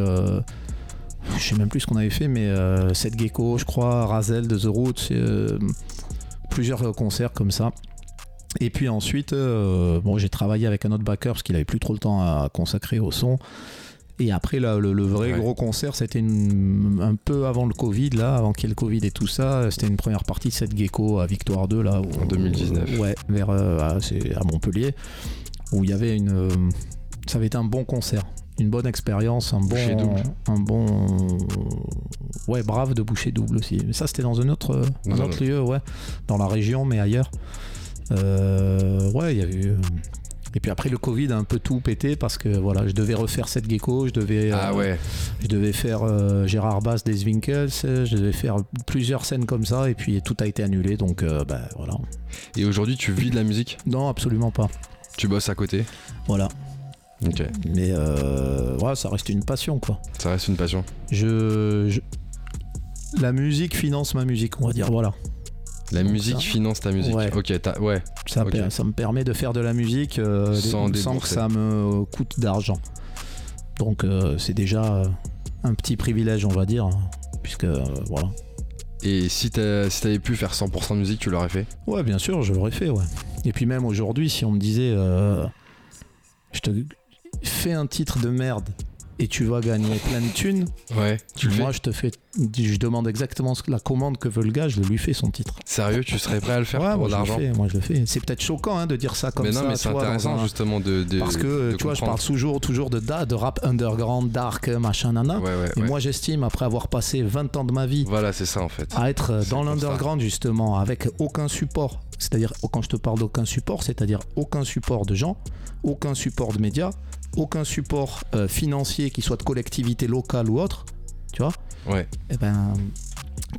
je sais même plus ce qu'on avait fait, mais euh, Seth Gecko, je crois, Razel de The Roots, euh, plusieurs euh, concerts comme ça. Et puis ensuite, euh, bon, j'ai travaillé avec un autre backer parce qu'il avait plus trop le temps à consacrer au son. Et après, là, le, le vrai Ouais. gros concert, c'était un peu avant le Covid, là, avant qu'il y ait le Covid et tout ça. C'était une première partie de cette Gecko à Victoire 2, là. où- En 2019. Ouais, vers, à, à Montpellier, où il y avait une. ça avait été un bon concert. Une bonne expérience, un bon. double. Un bon. Ouais, brave de boucher double aussi. Mais ça, c'était dans un autre, Dans un un autre lieu, ouais. Dans la région, mais ailleurs. Euh, ouais, il y a eu. euh, Et puis après le Covid a un peu tout pété parce que voilà, je devais refaire cette gecko, je devais, euh, Ah ouais. je devais faire euh, Gérard Bass des Winkles, je devais faire plusieurs scènes comme ça et puis tout a été annulé donc euh, bah, voilà. Et aujourd'hui tu vis de la musique? Non, absolument pas. Tu bosses à côté? Voilà. Mais euh, ça reste une passion quoi. Ça reste une passion. Je, je- la musique finance ma musique, on va dire voilà. La Donc musique ça- finance ta musique. Ouais. Ok, t'as- ouais. Ça, ça me permet de faire de la musique euh, Sans que ça me coûte d'argent. Donc euh, c'est déjà un petit privilège, on va dire, puisque euh, voilà. Et si t'as- si t'avais pu faire 100% de musique, tu l'aurais fait? Ouais, bien sûr, je l'aurais fait, ouais. Et puis même aujourd'hui, si on me disait, euh, je te fais un titre de merde et tu vas gagner plein de thunes, Ouais. Tu le moi fais je te fais, je demande exactement la commande que veut le gars, je lui fais son titre. Sérieux, tu serais prêt à le faire ouais, pour l'argent moi je le fais. C'est peut-être choquant hein, de dire ça comme Mais ça. non, mais c'est intéressant un- justement de. de- Parce que de tu vois, je parle toujours, toujours de, da- de rap underground, dark, machin, nana. Ouais, ouais, Et moi, j'estime, après avoir passé 20 ans de ma vie Voilà, c'est ça en fait. à être C'est dans l'underground, justement, avec aucun support, c'est-à-dire, quand je te parle d'aucun support, c'est-à-dire aucun support de gens, aucun support de médias, aucun support euh, financier qui soit de collectivité locale ou autre, tu vois Ouais. Eh ben.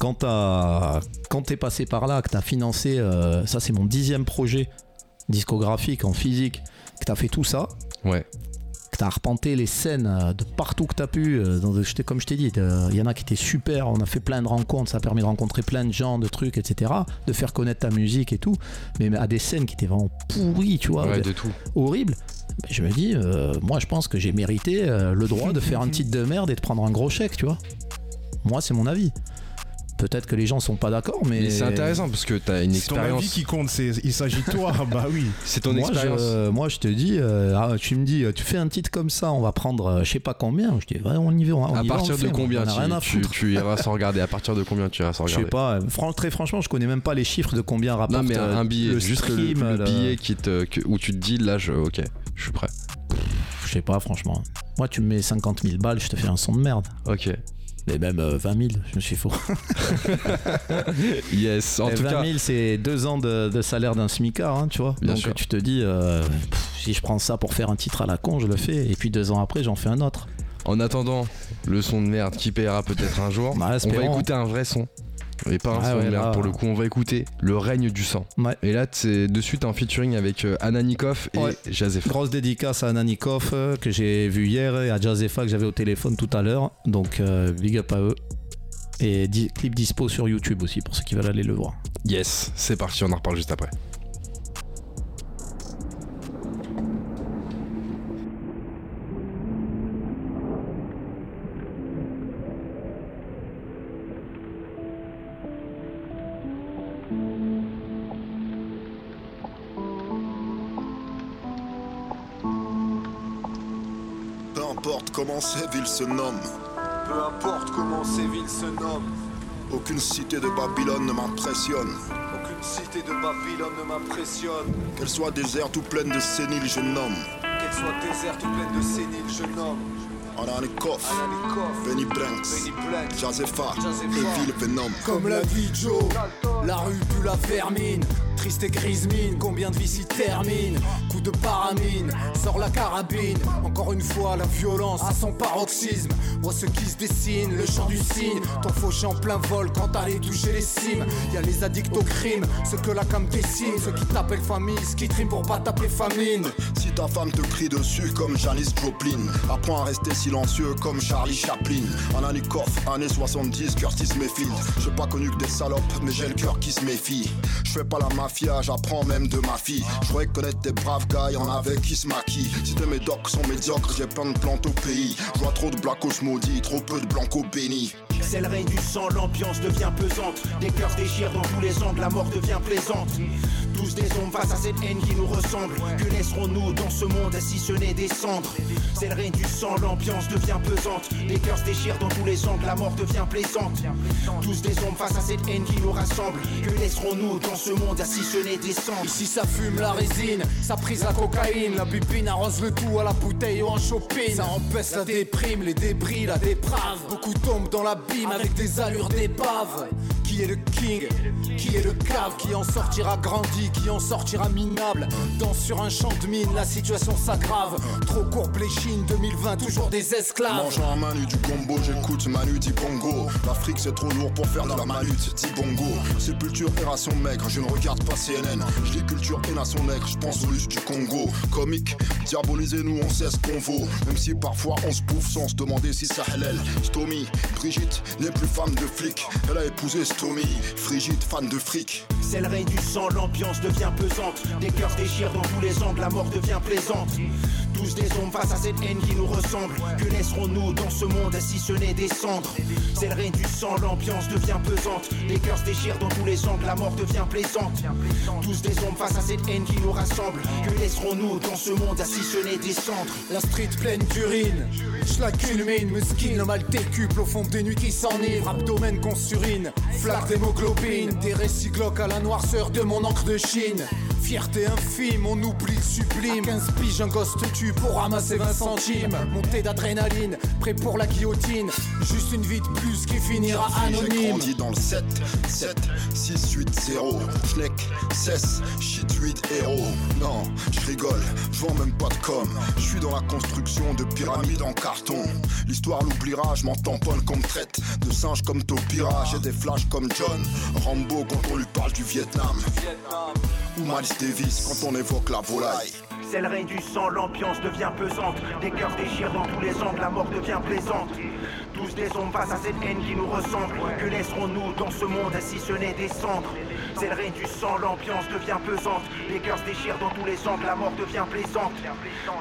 Quand t'as- quand t'es passé par là, que t'as financé, euh, ça c'est mon dixième projet discographique en physique, que t'as fait tout ça, Ouais. Que t'as arpenté les scènes euh, de partout que t'as pu. euh, dans- je t'ai- comme je t'ai dit, il y en a qui étaient super. On a fait plein de rencontres, ça a permis de rencontrer plein de gens, de trucs, etc. De faire connaître ta musique et tout. Mais à des scènes qui étaient vraiment pourries, tu vois, Ouais, de- tout. horribles. Ben, Je me dis, euh, moi je pense que j'ai mérité euh, le droit de faire un titre de merde et de prendre un gros chèque, tu vois. Moi, c'est mon avis. Peut-être que les gens sont pas d'accord, mais. Mais c'est intéressant parce que t'as une C'est ton avis expérience. qui compte, c'est- il s'agit de toi, bah oui. C'est ton moi, expérience. je, moi, je te dis, euh, ah, tu me dis, euh, tu fais un titre comme ça, on va prendre euh, je sais pas combien. Je dis, ouais, on y va. on À y va, on partir de fait, combien on rien à tu, tu, tu iras sans regarder? À partir de combien tu iras sans Je regarder? sais pas, euh, fran- très franchement, je connais même pas les chiffres de combien rapporte Non mais un, un billet, le juste stream, le le- billet qui te, que- où tu te dis là, je, ok, je suis prêt. Je sais pas, franchement. Moi, tu me mets 50 000 balles, je te fais un son de merde. Ok. Mais même euh, 20 000, je me suis faux. Yes. En Et tout 20 cas, 000, c'est deux ans de, de salaire d'un smicard, hein, tu vois. Bien Donc sûr. tu te dis, euh, pff, si je prends ça pour faire un titre à la con, je le fais. Et puis deux ans après, j'en fais un autre. en attendant le son de merde qui paiera peut-être un jour, Bah, on va espérons. écouter un vrai son. Et pas un Ah son ouais, de merde là- pour le coup. On va écouter Le règne du sang. Ouais. Et là, c'est de suite un featuring avec euh, Ananikov et Ouais. Jazef. Grosse dédicace à Nanikov euh, que j'ai vu hier et à Jazefa que j'avais au téléphone tout à l'heure. Donc euh, big up à eux. Et di- clip dispo sur YouTube aussi pour ceux qui veulent aller le voir. Yes, c'est parti, on en reparle juste après. Importe comment ces villes se nomment, Peu importe comment ces villes se nomment, aucune cité de Babylone ne m'impressionne. aucune cité de Babylone ne m'impressionne. Qu'elle soit déserte ou pleine de séniles, je nomme. Qu'elle soit déserte ou pleine de séniles, je nomme. Ananikov, Benny Jazefa. et Ville Venom. Comme la vie de Joe, la rue pue la vermine. Triste et grise mine, combien de vies s'y terminent Coup de paramine, sort la carabine. Encore une fois, la violence à son paroxysme. Vois ce qui se dessine, le chant du cygne. Ton fauché en plein vol quand t'allais toucher les cimes. Y a les addicts au crime, ceux que la cam dessine. Ceux qui t'appellent famille, ce qui triment pour pas taper famine. Si ta femme te crie dessus comme Janis Joplin, apprends à rester silencieux comme Charlie Chaplin. Ananikov, années 70, Curtis Mayfield. J'ai pas connu que des salopes, mais j'ai le cœur qui se méfie. Je fais pas la mafia, j'apprends même de ma fille. Je croyais connaître des braves gars, y'en avait qui se maquillent. Si tes médocs sont médiocres, j'ai plein de plantes au pays. Je vois trop de blancos maudits, trop peu de blancos bénis. C'est le règne du sang, l'ambiance devient pesante. Des cœurs déchirent dans tous les angles, la mort devient plaisante. Tous des ombres face à cette haine qui nous ressemble. Que laisserons-nous dans ce monde si ce n'est des cendres? C'est le règne du sang, l'ambiance devient pesante. Des cœurs déchirent dans tous les angles, la mort devient plaisante. Tous des ombres face à cette haine qui nous rassemble. Que laisserons-nous dans ce monde si ce n'est des cendres? Ici ça fume la résine, ça prise la cocaïne, la bupine arrose le tout à la bouteille ou en chopine. Ça empêche la déprime, les débris, la déprave. Beaucoup tombent dans avec des allures d'épave. Qui est le king? Qui est le cave? Qui en sortira grandi? Qui en sortira minable? Danse sur un champ de mine, la situation s'aggrave. Trop courbe les chines, 2020, toujours des esclaves. Mangeant à main nue du gombo, j'écoute Manu dit bongo. L'Afrique c'est trop lourd pour faire de la manute, dit bongo. Sépulture et ration maigre, je ne regarde pas CNN. Je lis culture et nation nègre, je pense aux luttes du Congo. Comique, diabolisez-nous, on sait ce qu'on vaut. Même si parfois on se bouffe sans se demander si ça halal. Stomy, Brigitte, n'est plus femme de flic. Elle a épousé Stomy, frigide, fan de fric. C'est le règne du sang, l'ambiance devient pesante. Des cœurs déchirent dans tous les angles, la mort devient plaisante. Tous des ombres face à cette haine qui nous ressemble. Que laisserons-nous dans ce monde si ce n'est des cendres C'est le règne du sang, l'ambiance devient pesante. Des cœurs se déchirent dans tous les angles, la mort devient plaisante. Tous des ombres face à cette haine qui nous rassemble. Que laisserons-nous dans ce monde si ce n'est des cendres La street pleine d'urine, je la culmine, me skin, le mal décuple au fond des nuits qui s'enivrent, abdomen qu'on surine, flaque d'hémoglobine, des récits glauques à la noirceur de mon encre de Chine. Fierté infime, on oublie le sublime. 15 piges, un gosse te pour ramasser 20 centimes. Montée d'adrénaline, prêt pour la guillotine. Juste une vie de plus qui finira J'ai anonyme. grandi dans le 7, 7, 6, 8, 0. Schneck, cesse, shit 8, héros. Non, je rigole, je vends même pas de com. Je suis dans la construction de pyramides en carton. L'histoire l'oubliera, je m'en tamponne comme traite. De singe comme Topira, j'ai des flashs comme John. Rambo quand on lui parle du Vietnam. Ou Miles Davis quand on évoque la volaille. C'est le règne du sang, l'ambiance devient pesante. Des cœurs déchirent dans tous les angles, la mort devient plaisante. Tous des ombres face à cette haine qui nous ressemble. Que laisserons-nous dans ce monde si ce n'est des cendres? C'est le du sang, l'ambiance devient pesante. Les cœurs déchirent dans tous les angles, la mort devient plaisante.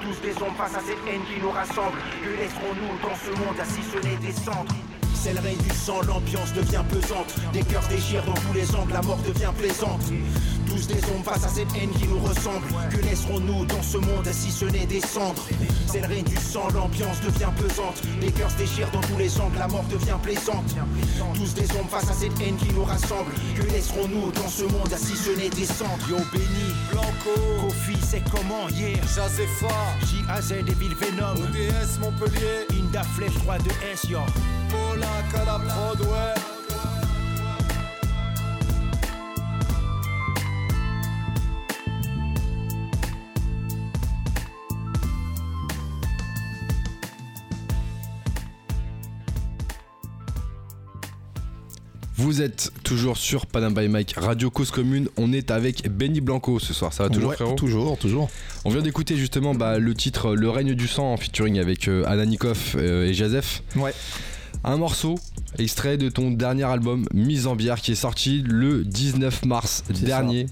Tous des ombres face à cette haine qui nous rassemble. Que laisserons-nous dans ce monde si ce n'est des cendres? C'est le règne du sang, l'ambiance devient pesante. Des cœurs déchirent dans tous les angles, la mort devient plaisante. Tous des ombres face à cette haine qui nous ressemble. Que laisserons-nous dans ce monde si ce n'est des cendres? C'est le règne du sang, l'ambiance devient pesante. Les cœurs se déchirent dans tous les angles, la mort devient plaisante. Tous des ombres face à cette haine qui nous rassemble. Que laisserons-nous dans ce monde si ce n'est des cendres? Yo béni, Blanco, Kofi c'est comment hier? Jazefa, JAZ et Ville Venom ODS Montpellier, Inda Flèche 3 de S yo À la. Vous êtes toujours sur Panam by Mike, Radio Cause Commune. On est avec Benny Blanco ce soir. Ça va toujours, Ouais, frérot Toujours, toujours. On vient d'écouter justement bah, le titre Le règne du sang en featuring avec euh, Anna Nikoff euh, et Jazef. Ouais. Un morceau extrait de ton dernier album Mise en bière qui est sorti le 19 mars dernier.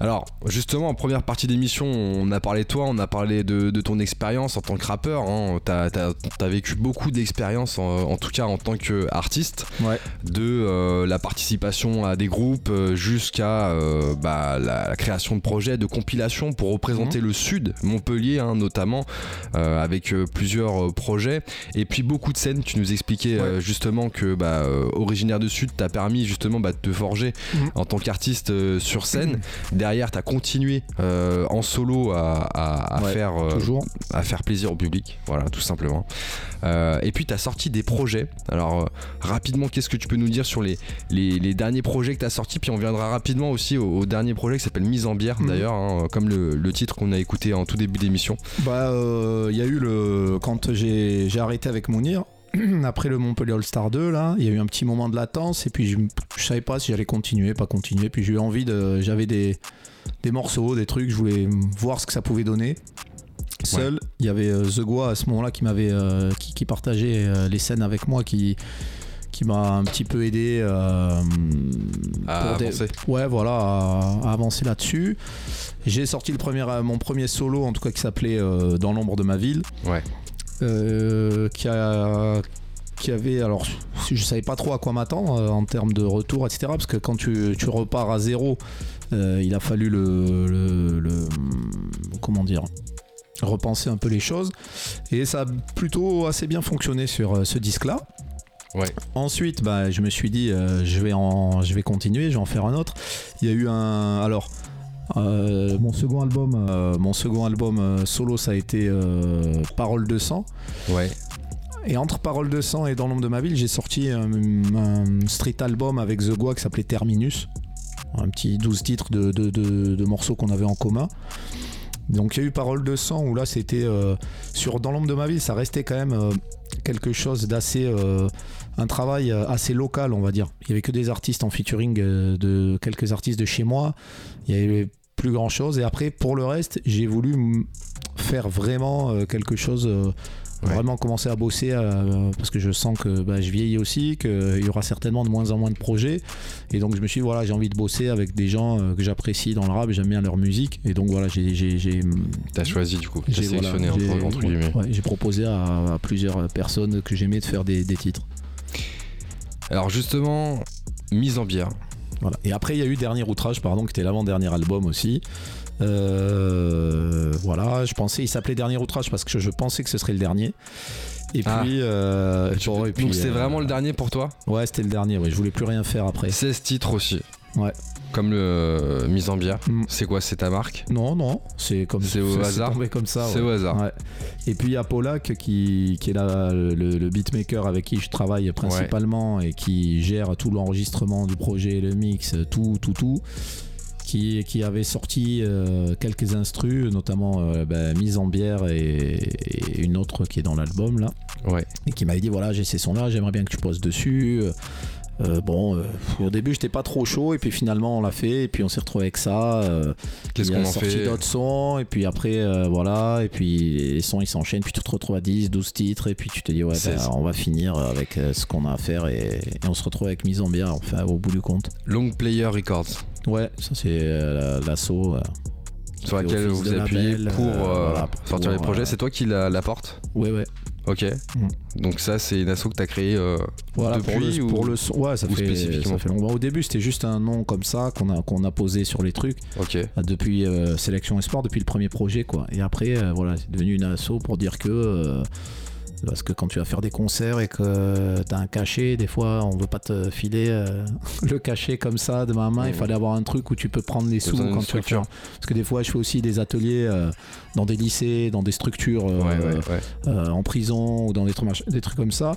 Alors justement en première partie d'émission on a parlé de toi, on a parlé de, de ton expérience en tant que rappeur. Hein. T'as as, vécu beaucoup d'expérience en, en tout cas en tant qu'artiste. Ouais. De euh, la participation à des groupes euh, jusqu'à euh, bah, la, création de projets, de compilations pour représenter le sud, Montpellier hein, notamment, euh, avec plusieurs projets. Et puis beaucoup de scènes, tu nous expliquais justement que bah, originaire de sud t'a permis justement bah, de te forger Mhm. en tant qu'artiste sur scène. Derrière, t'as continué euh, en solo à, à- à Ouais, faire, euh, Toujours. à faire plaisir au public, voilà, tout simplement. Euh, et puis, t'as sorti des projets. Alors, rapidement, qu'est-ce que tu peux nous dire sur les, les, les derniers projets que t'as sortis? Puis on viendra rapidement aussi au, au dernier projet qui s'appelle Mise en bière, Mhm. d'ailleurs, hein, comme le, le titre qu'on a écouté en tout début d'émission. Bah, il y a eu le. Quand j'ai j'ai arrêté avec Mounir, après le Montpellier All-Star 2, là, il y a eu un petit moment de latence, et puis je, je savais pas si j'allais continuer, pas continuer. Puis j'ai eu envie de. J'avais des, des morceaux, des trucs, je voulais voir ce que ça pouvait donner. Seul, il y avait euh, The Gua à ce moment-là qui m'avait. euh, qui, qui partageait euh, les scènes avec moi, qui qui m'a un petit peu aidé euh, À pour des- avancer. ouais voilà à, à avancer là-dessus j'ai sorti le premier mon premier solo en tout cas qui s'appelait euh, dans l'ombre de ma ville Ouais. Euh, qui a qui avait alors je savais pas trop à quoi m'attendre euh, en termes de retour etc parce que quand tu, tu repars à zéro euh, il a fallu le, le- le- comment dire repenser un peu les choses et ça a plutôt assez bien fonctionné sur euh, ce disque là Ouais. Ensuite, bah, je me suis dit, je, vais en, je vais continuer, je vais en faire un autre. Il y a eu un. Alors, euh, mon second album, euh, mon second album euh, solo, ça a été Parole de sang. Ouais. Et entre Parole de sang et Dans l'ombre de ma ville, j'ai sorti un, un street album avec The Gua qui s'appelait Terminus. Un petit 12 titres de, de- de- de morceaux qu'on avait en commun. Donc il y a eu Parole de sang où là c'était sur Dans l'ombre de ma ville, ça restait quand même quelque chose d'assez. un travail assez local, on va dire. Il y avait que des artistes en featuring de quelques artistes de chez moi. Il y avait plus grand chose. Et après, pour le reste, j'ai voulu faire vraiment euh, quelque chose. euh, Ouais. Vraiment commencer à bosser euh, parce que je sens que bah, je vieillis aussi, qu'il y aura certainement de moins en moins de projets. Et donc je me suis dit, voilà, j'ai envie de bosser avec des gens euh, que j'apprécie dans le rap, j'aime bien leur musique. Et donc voilà, j'ai- T'as choisi du coup, j'ai- voilà, sélectionné j'ai- entre, guillemets. ouais, j'ai proposé à, à plusieurs personnes que j'aimais de faire des, des titres. Alors justement, Mise en bière. Voilà. Et après, il y a eu Dernier Outrage, pardon, qui était l'avant-dernier album aussi. Euh, voilà, je pensais, il s'appelait Dernier Outrage parce que je, pensais que ce serait le dernier. Et Ah. puis, euh, Tu- bon, et puis, Donc c'était euh, vraiment le dernier pour toi? Ouais, c'était le dernier. Ouais, je voulais plus rien faire après. 16 titres aussi. Ouais. Comme le euh, Mise en bière. Mm. C'est quoi C'est ta marque? Non, non, c'est comme C'est au hasard tombé comme ça. C'est ouais. au hasard. Ouais. Et puis il y a Polak qui, qui est là, le, le beatmaker avec qui je travaille principalement et qui gère tout l'enregistrement du projet, le mix, tout, tout, tout. Qui, qui avait sorti euh, quelques instrus, notamment euh, bah, Mise en bière et, et une autre qui est dans l'album là. Ouais. Et qui m'avait dit voilà, j'ai ces sons là, j'aimerais bien que tu poses dessus. Euh, bon, euh, au début j'étais pas trop chaud et puis finalement on l'a fait et puis on s'est retrouvé avec ça. euh, Qu'est-ce il a qu'on en sorti fait d'autres sons et puis après voilà et puis les sons ils s'enchaînent puis tu te retrouves à 10 12 titres et puis tu te dis ouais ben, on va finir avec ce qu'on a à faire et, et on se retrouve avec mise en bière enfin au bout du compte Long Player Records. ouais ça c'est la- l'assaut Sur laquelle vous appuyez pour voilà, pour sortir les projets. C'est toi qui la, la porte? Ouais ouais Ok. Mm. Donc ça, c'est une asso que t'as créé euh, voilà pour depuis le, ou- pour le son ouais ça ou fait, spécifiquement ça fait longtemps au début c'était juste un nom comme ça qu'on a, qu'on a posé sur les trucs Ok. Ah, depuis euh, Sélection et Sport, depuis le premier projet quoi. Et après euh, voilà, c'est devenu une asso pour dire que euh, parce que quand tu vas faire des concerts et que tu as un cachet, des fois on veut pas te filer euh, le cachet comme ça de ma main, il fallait avoir un truc où tu peux prendre les sous quand tu vas. Parce que des fois je fais aussi des ateliers euh, dans des lycées, dans des structures euh, Ouais, ouais, ouais. en prison ou dans des trucs, des trucs comme ça.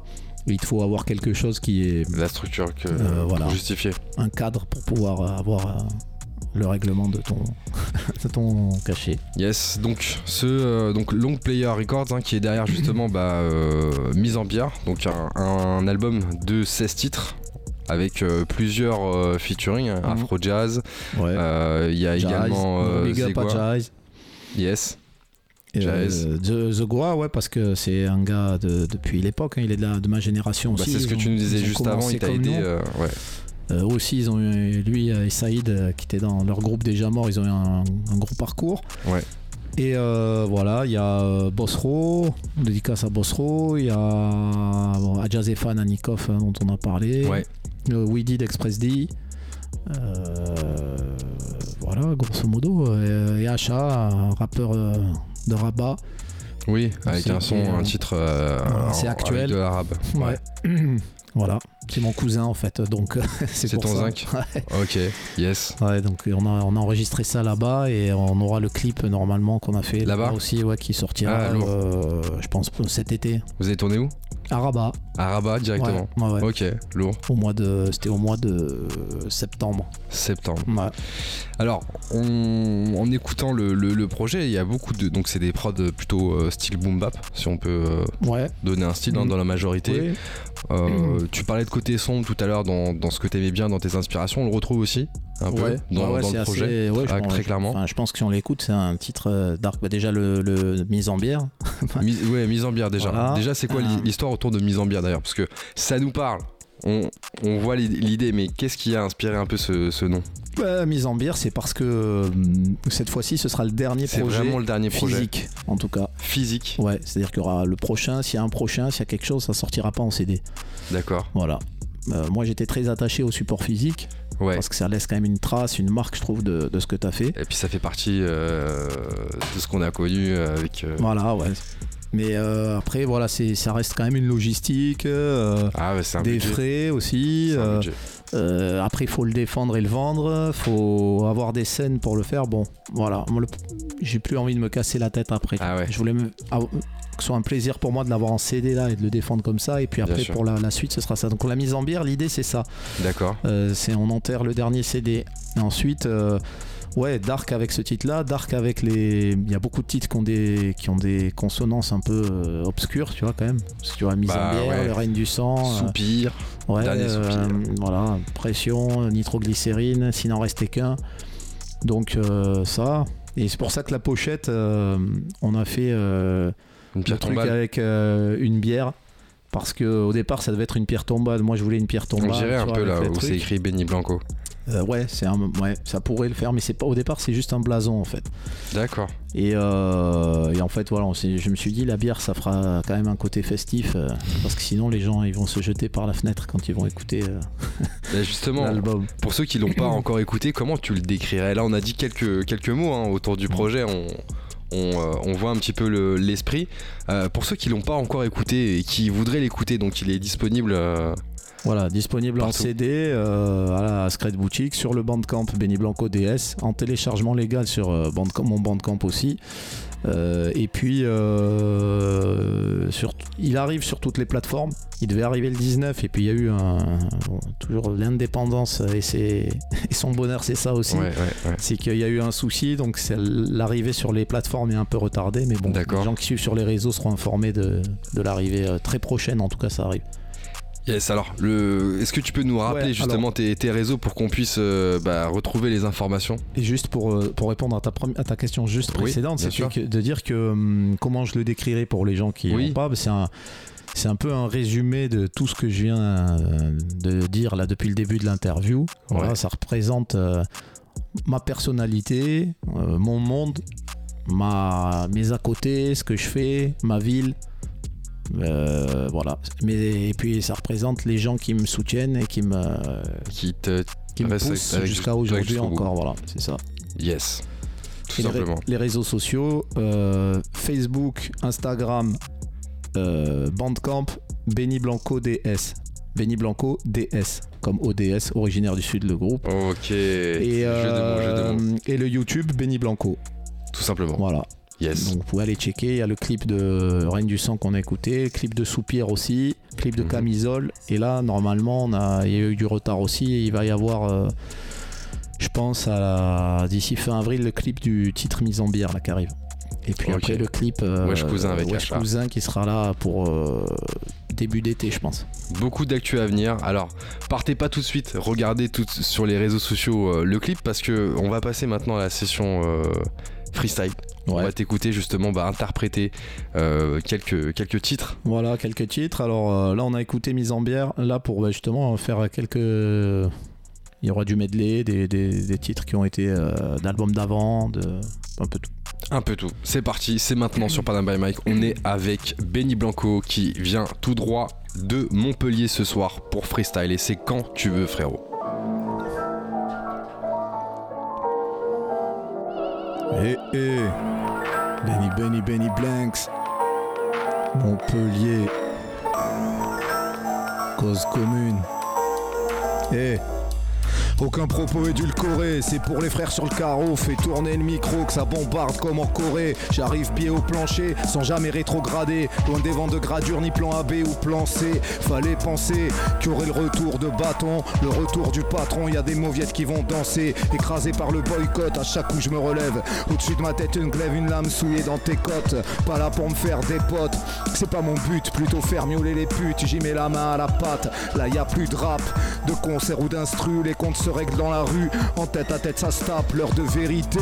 Il te faut avoir quelque chose qui est La structure que voilà. pour justifier. un cadre pour pouvoir avoir le règlement de ton, de ton cachet. Yes, donc ce euh, donc Long Player Records hein, qui est derrière justement bah, euh, Mise en bière, donc un, un album de 16 titres avec euh, plusieurs featuring, hein, Mhm. Afro Jazz. Ouais. Il y a Jazz, également Zegua. Jazz. Yes. Jazz. euh, The, The Goa, ouais, parce que c'est un gars de- depuis l'époque, hein, il est de, la- de ma génération Bah, aussi. c'est ce que tu nous disais juste avant. Il t'a aidé. euh, ouais. Euh, aussi, ils ont eu, lui et Saïd, euh, qui étaient dans leur groupe déjà mort, ils ont eu un, un gros parcours. Ouais. Et euh, voilà, il y a Bosro, dédicace à Bosro, il y a bon, Adjazefan Anikov hein, dont on a parlé, Ouais. euh, We Did Express D, euh, voilà, grosso modo, et Acha, un rappeur de Rabat. Oui, avec un son, et, un titre euh, c'est actuel. avec de l'arabe. Ouais. voilà, c'est mon cousin en fait, donc c'est ton ça. zinc Ouais. Ok, yes. Ouais, donc on a, on a enregistré ça là-bas et on aura le clip normalement qu'on a fait Là-bas aussi, ouais, qui sortira, Ah, euh, je pense, cet été. Vous avez tourné où? À Rabat. À Rabat directement. Ouais. Ok, lourd. Au mois de, c'était au mois de septembre. Septembre. Ouais. Alors, on- en écoutant le, le- le projet, il y a beaucoup de. Donc, c'est des prods plutôt euh, style boom bap, si on peut euh, donner un style hein, Mhm. dans la majorité. Oui. Euh, Tu parlais de côté sombre tout à l'heure dans, dans ce que t'aimais bien dans tes inspirations. On le retrouve aussi un peu Ouais. dans, ouais, le assez- projet. ouais, je Ah, pense- très clairement. je pense que si on l'écoute, c'est un titre euh, dark. Bah, déjà le, le mise en bière. Mise- ouais, mise en bière déjà. Voilà. Déjà, c'est quoi Euh. l'histoire autour de mise en bière d'ailleurs? Parce que ça nous parle. On, on voit l'idée, mais qu'est-ce qui a inspiré un peu ce, ce nom? Bah, mise en bière, c'est parce que euh, cette fois-ci, ce sera le dernier C'est projet vraiment le dernier projet physique, en tout cas. physique. Ouais, c'est-à-dire qu'il y aura le prochain. S'il y a un prochain, s'il y a quelque chose, ça sortira pas en CD. D'accord. Voilà. Euh, moi, j'étais très attaché au support physique Ouais. parce que ça laisse quand même une trace, une marque, je trouve, de, de ce que tu as fait. Et puis ça fait partie euh, de ce qu'on a connu avec. Voilà, ouais. Mais euh, après, voilà, c'est, ça reste quand même une logistique, euh, Ah, un des budget. frais aussi. C'est un euh, après, il faut le défendre et le vendre. faut avoir des scènes pour le faire. Bon, voilà. J'ai plus envie de me casser la tête après. Ah ouais. Je voulais me- av- que ce soit un plaisir pour moi de l'avoir en CD là et de le défendre comme ça. Et puis après, pour la, la suite, ce sera ça. Donc, la mise en bière, l'idée, c'est ça. D'accord. C'est on enterre le dernier CD. Et ensuite, ouais, Dark avec ce titre-là, Dark avec les. Il y a beaucoup de titres qui ont des, qui ont des consonances un peu euh, obscures, tu vois, quand même. Parce que tu vois, mise Bah, en bière, ouais. le règne du sang. euh, Soupir. ouais, euh, soupir. voilà, pression, nitroglycérine, s'il n'en restait qu'un. Donc, euh, ça. Et c'est pour ça que la pochette, on a fait. Une le truc avec une bière. Parce que au départ, ça devait être une pierre tombale. Moi, je voulais une pierre tombale. On dirait un peu là où c'est écrit Benny Blanco. Euh, ouais, c'est un, ouais, ça pourrait le faire, mais c'est pas au départ, c'est juste un blason en fait. D'accord. Et, euh, et en fait, voilà, on je me suis dit la bière, ça fera quand même un côté festif, euh, parce que sinon les gens ils vont se jeter par la fenêtre quand ils vont écouter Bah, justement, l'album. pour ceux qui l'ont pas encore écouté, comment tu le décrirais? Là, on a dit quelques, quelques mots hein, autour du projet. On, on, euh, on voit un petit peu le- l'esprit. Euh, pour ceux qui l'ont pas encore écouté et qui voudraient l'écouter, donc il est disponible. euh, Voilà, disponible en. CD euh, à la Scred Boutique, sur le Bandcamp Benny Blanco DS, en téléchargement légal sur euh, Bandcamp, mon Bandcamp aussi. Euh, et puis, euh, sur, il arrive sur toutes les plateformes. Il devait arriver le 19, et puis il y a eu un, bon, toujours l'indépendance et, et son bonheur, c'est ça aussi. Ouais, ouais, ouais. C'est qu'il y a eu un souci, donc c'est l'arrivée sur les plateformes est un peu retardée, mais bon, D'accord. les gens qui suivent sur les réseaux seront informés de, de l'arrivée euh, très prochaine, en tout cas ça arrive. Yes, alors, le... est-ce que tu peux nous rappeler Ouais, justement tes, tes réseaux pour qu'on puisse euh, bah, retrouver les informations? Et juste pour, euh, pour répondre à ta, à ta question juste Oui, précédente, bien c'est de dire que hum, comment je le décrirais pour les gens qui Oui. n'ont pas, bah, c'est un, c'est un peu un résumé de tout ce que je viens euh, de dire là depuis le début de l'interview. Voilà, Ouais. ça représente euh, ma personnalité, mon monde, ma, mes à côté, ce que je fais, ma ville. Euh, voilà. Mais, et puis ça représente les gens qui me soutiennent et qui me, qui te. qui me poussent jusqu'à aujourd'hui encore. Voilà, c'est ça. Yes. Tout les, simplement. les réseaux sociaux, euh, Facebook, Instagram, euh, Bandcamp, Benny Blanco DS. Benny Blanco DS, comme ODS, originaire du sud, le groupe. Ok. Et, jeu de mots, jeu de mots. et le YouTube, Benny Blanco. Tout simplement. Voilà. Yes. Donc vous pouvez aller checker. Il y a le clip de Règne du sang qu'on a écouté, clip de Soupir aussi, clip de Mhm. Camisole. Et là, normalement, on a, il y a eu du retard aussi. Et il va y avoir, euh, je pense, à d'ici fin avril, le clip du titre Mise en bière là, qui arrive. Et puis après, le clip euh, Wesh Cousin avec Wesh. Cousin qui sera là pour euh, début d'été, je pense. Beaucoup d'actu à venir. Alors, partez pas tout de suite, regardez tout sur les réseaux sociaux euh, le clip parce que on va passer maintenant à la session freestyle. On va t'écouter justement bah, interpréter euh, quelques, quelques titres. Voilà, quelques titres. Alors euh, là, on a écouté Mise en bière, là pour bah, justement faire quelques. Il y aura du medley, des, des- des titres qui ont été euh, d'albums d'avant, de... un peu tout. Un peu tout. C'est parti, c'est maintenant sur Panam by Mike. On est avec Benny Blanco qui vient tout droit de Montpellier ce soir pour freestyle. Et c'est quand tu veux, frérot. Eh eh. Benny Benny Benny Blanks. Montpellier. Cause commune. Eh aucun propos édulcoré, c'est pour les frères sur le carreau. Fais tourner le micro, que ça bombarde comme en Corée. J'arrive pied au plancher, sans jamais rétrograder. Loin des vents de gradure, ni plan A, B ou plan C. Fallait penser qu'il y aurait le retour de bâton, le retour du patron. Y a des mauviettes qui vont danser, écrasés par le boycott. À chaque coup, je me relève. Au-dessus de ma tête, une glaive, une lame souillée dans tes côtes. Pas là pour me faire des potes, c'est pas mon but. Plutôt faire miauler les putes. J'y mets la main à la pâte. Là, y a plus de rap, de concert ou d'instru. Les comptes règlent dans la rue. En tête à tête, ça se tape. L'heure de vérité.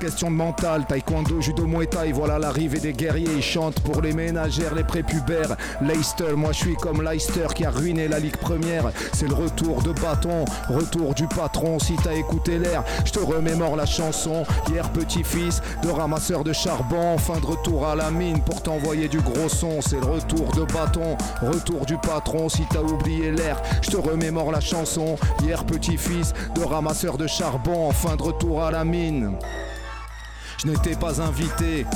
Question de mental, taekwondo, judo, muay thai, voilà l'arrivée des guerriers, ils chantent pour les ménagères, les prépubères. Leicester, moi je suis comme Leicester qui a ruiné la Ligue Première. C'est le retour de bâton, retour du patron. Si t'as écouté l'air, je te remémore la chanson. Hier petit-fils de ramasseur de charbon, fin de retour à la mine pour t'envoyer du gros son. C'est le retour de bâton, retour du patron. Si t'as oublié l'air, je te remémore la chanson. Hier petit-fils de ramasseur de charbon, fin de retour à la mine. Je n'étais pas invité,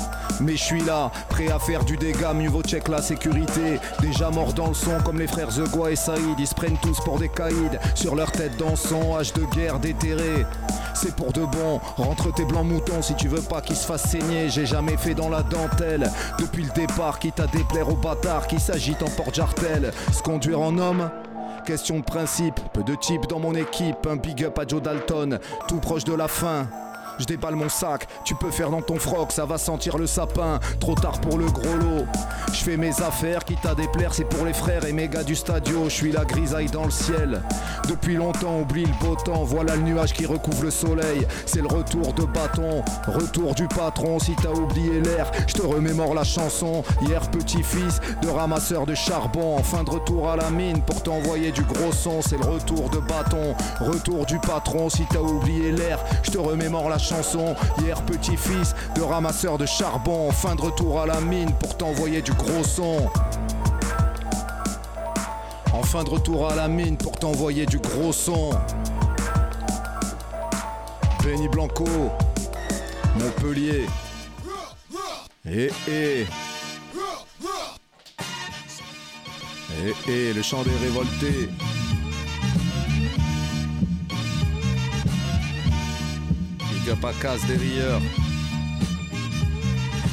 mais je suis là, prêt à faire du dégât, mieux vaut check la sécurité. Déjà mort dans le son comme les frères Zegua et Saïd, ils se prennent tous pour des caïds, sur leur tête dans son âge de guerre déterré. C'est pour de bon, rentre tes blancs moutons si tu veux pas qu'ils se fassent saigner. J'ai jamais fait dans la dentelle, depuis le départ, quitte à déplaire aux bâtards qui s'agitent en porte-jartel. Se conduire en homme Question de principe, peu de types dans mon équipe, un big up à Joe Dalton, tout proche de la fin. Je déballe mon sac, tu peux faire dans ton froc, ça va sentir le sapin. Trop tard pour le gros lot. Je fais mes affaires, quitte à déplaire, c'est pour les frères et mes gars du stadio. Je suis la grisaille dans le ciel. Depuis longtemps, oublie le beau temps. Voilà le nuage qui recouvre le soleil. C'est le retour de bâton, retour du patron. Si t'as oublié l'air, je te remémore la chanson. Hier, petit-fils de ramasseur de charbon, en fin de retour à la mine pour t'envoyer du gros son. C'est le retour de bâton, retour du patron. Si t'as oublié l'air, je te remémore la chanson. Hier, petit-fils de ramasseur de charbon, fin de retour à la mine pour t'envoyer du gros son. En fin de retour à la mine pour t'envoyer du gros son. Benny Blanco, Montpellier. Eh eh. Eh eh, le chant des révoltés. Big up à casse des rieurs.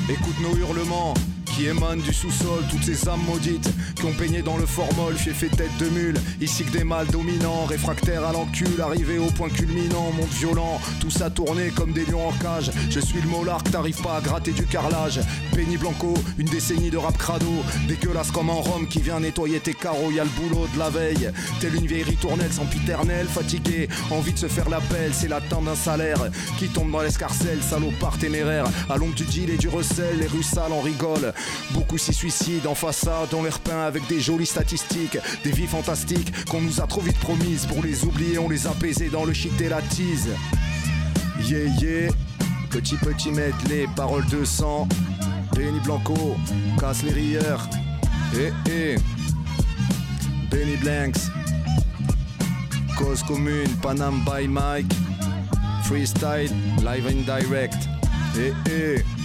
Écoute nos hurlements qui émanent du sous-sol, toutes ces âmes maudites qui ont peigné dans le formol, fief fait tête de mule, ici que des mâles dominants, réfractaires à l'encul, arrivés au point culminant, monde violent, tout ça tourné comme des lions en cage. Je suis le molar que t'arrives pas à gratter du carrelage. Penny Blanco, une décennie de rap crado, dégueulasse comme un rhum qui vient nettoyer tes carreaux, y a le boulot de la veille. Telle une vieille ritournelle sans piternelle, fatiguée, envie de se faire la pelle, c'est l'attente d'un salaire qui tombe dans l'escarcelle, salopard téméraire, à l'ombre du deal et du recel, les rues sales en rigolent. Beaucoup s'y suicident en façade, on les repeint avec des jolies statistiques, des vies fantastiques qu'on nous a trop vite promises. Pour les oublier, on les a baisés dans le et la tease. Yeah yeah, petit petit medley, paroles de sang. Benny Blanco, casse les rieurs. Eh eh, Benny Blanks, cause commune, Panam by Mike, freestyle, live and direct. Eh eh.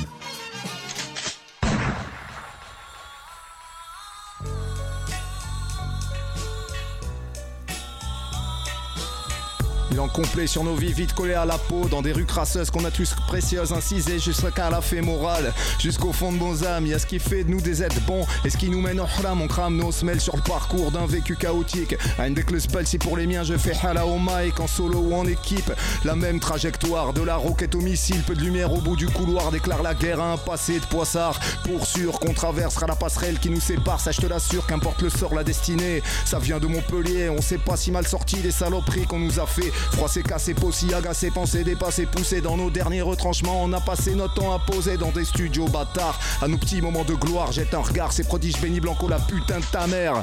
Complet sur nos vies vite collées à la peau dans des rues crasseuses qu'on a tous précieuses incisées jusqu'à la fémorale jusqu'au fond de nos âmes. Y a ce qui fait de nous des êtres bons et ce qui nous mène au hram. On crame nos semelles sur le parcours d'un vécu chaotique. Un le spell, si pour les miens je fais hala au mic en solo ou en équipe. La même trajectoire de la roquette au missile, peu de lumière au bout du couloir déclare la guerre à un passé de poissard. Pour sûr qu'on traversera la passerelle qui nous sépare, ça je te l'assure, qu'importe le sort, la destinée. Ça vient de Montpellier, on sait pas si mal sorti des saloperies qu'on nous a fait. Froissé, cassé, possi, agacé, pensé, dépassé, poussé dans nos derniers retranchements. On a passé notre temps à poser dans des studios bâtards. À nos petits moments de gloire, jette un regard, ces prodiges bénis blanco, la putain de ta mère.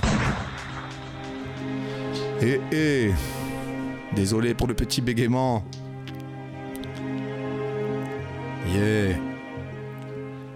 Eh eh, désolé pour le petit bégaiement. Yeah.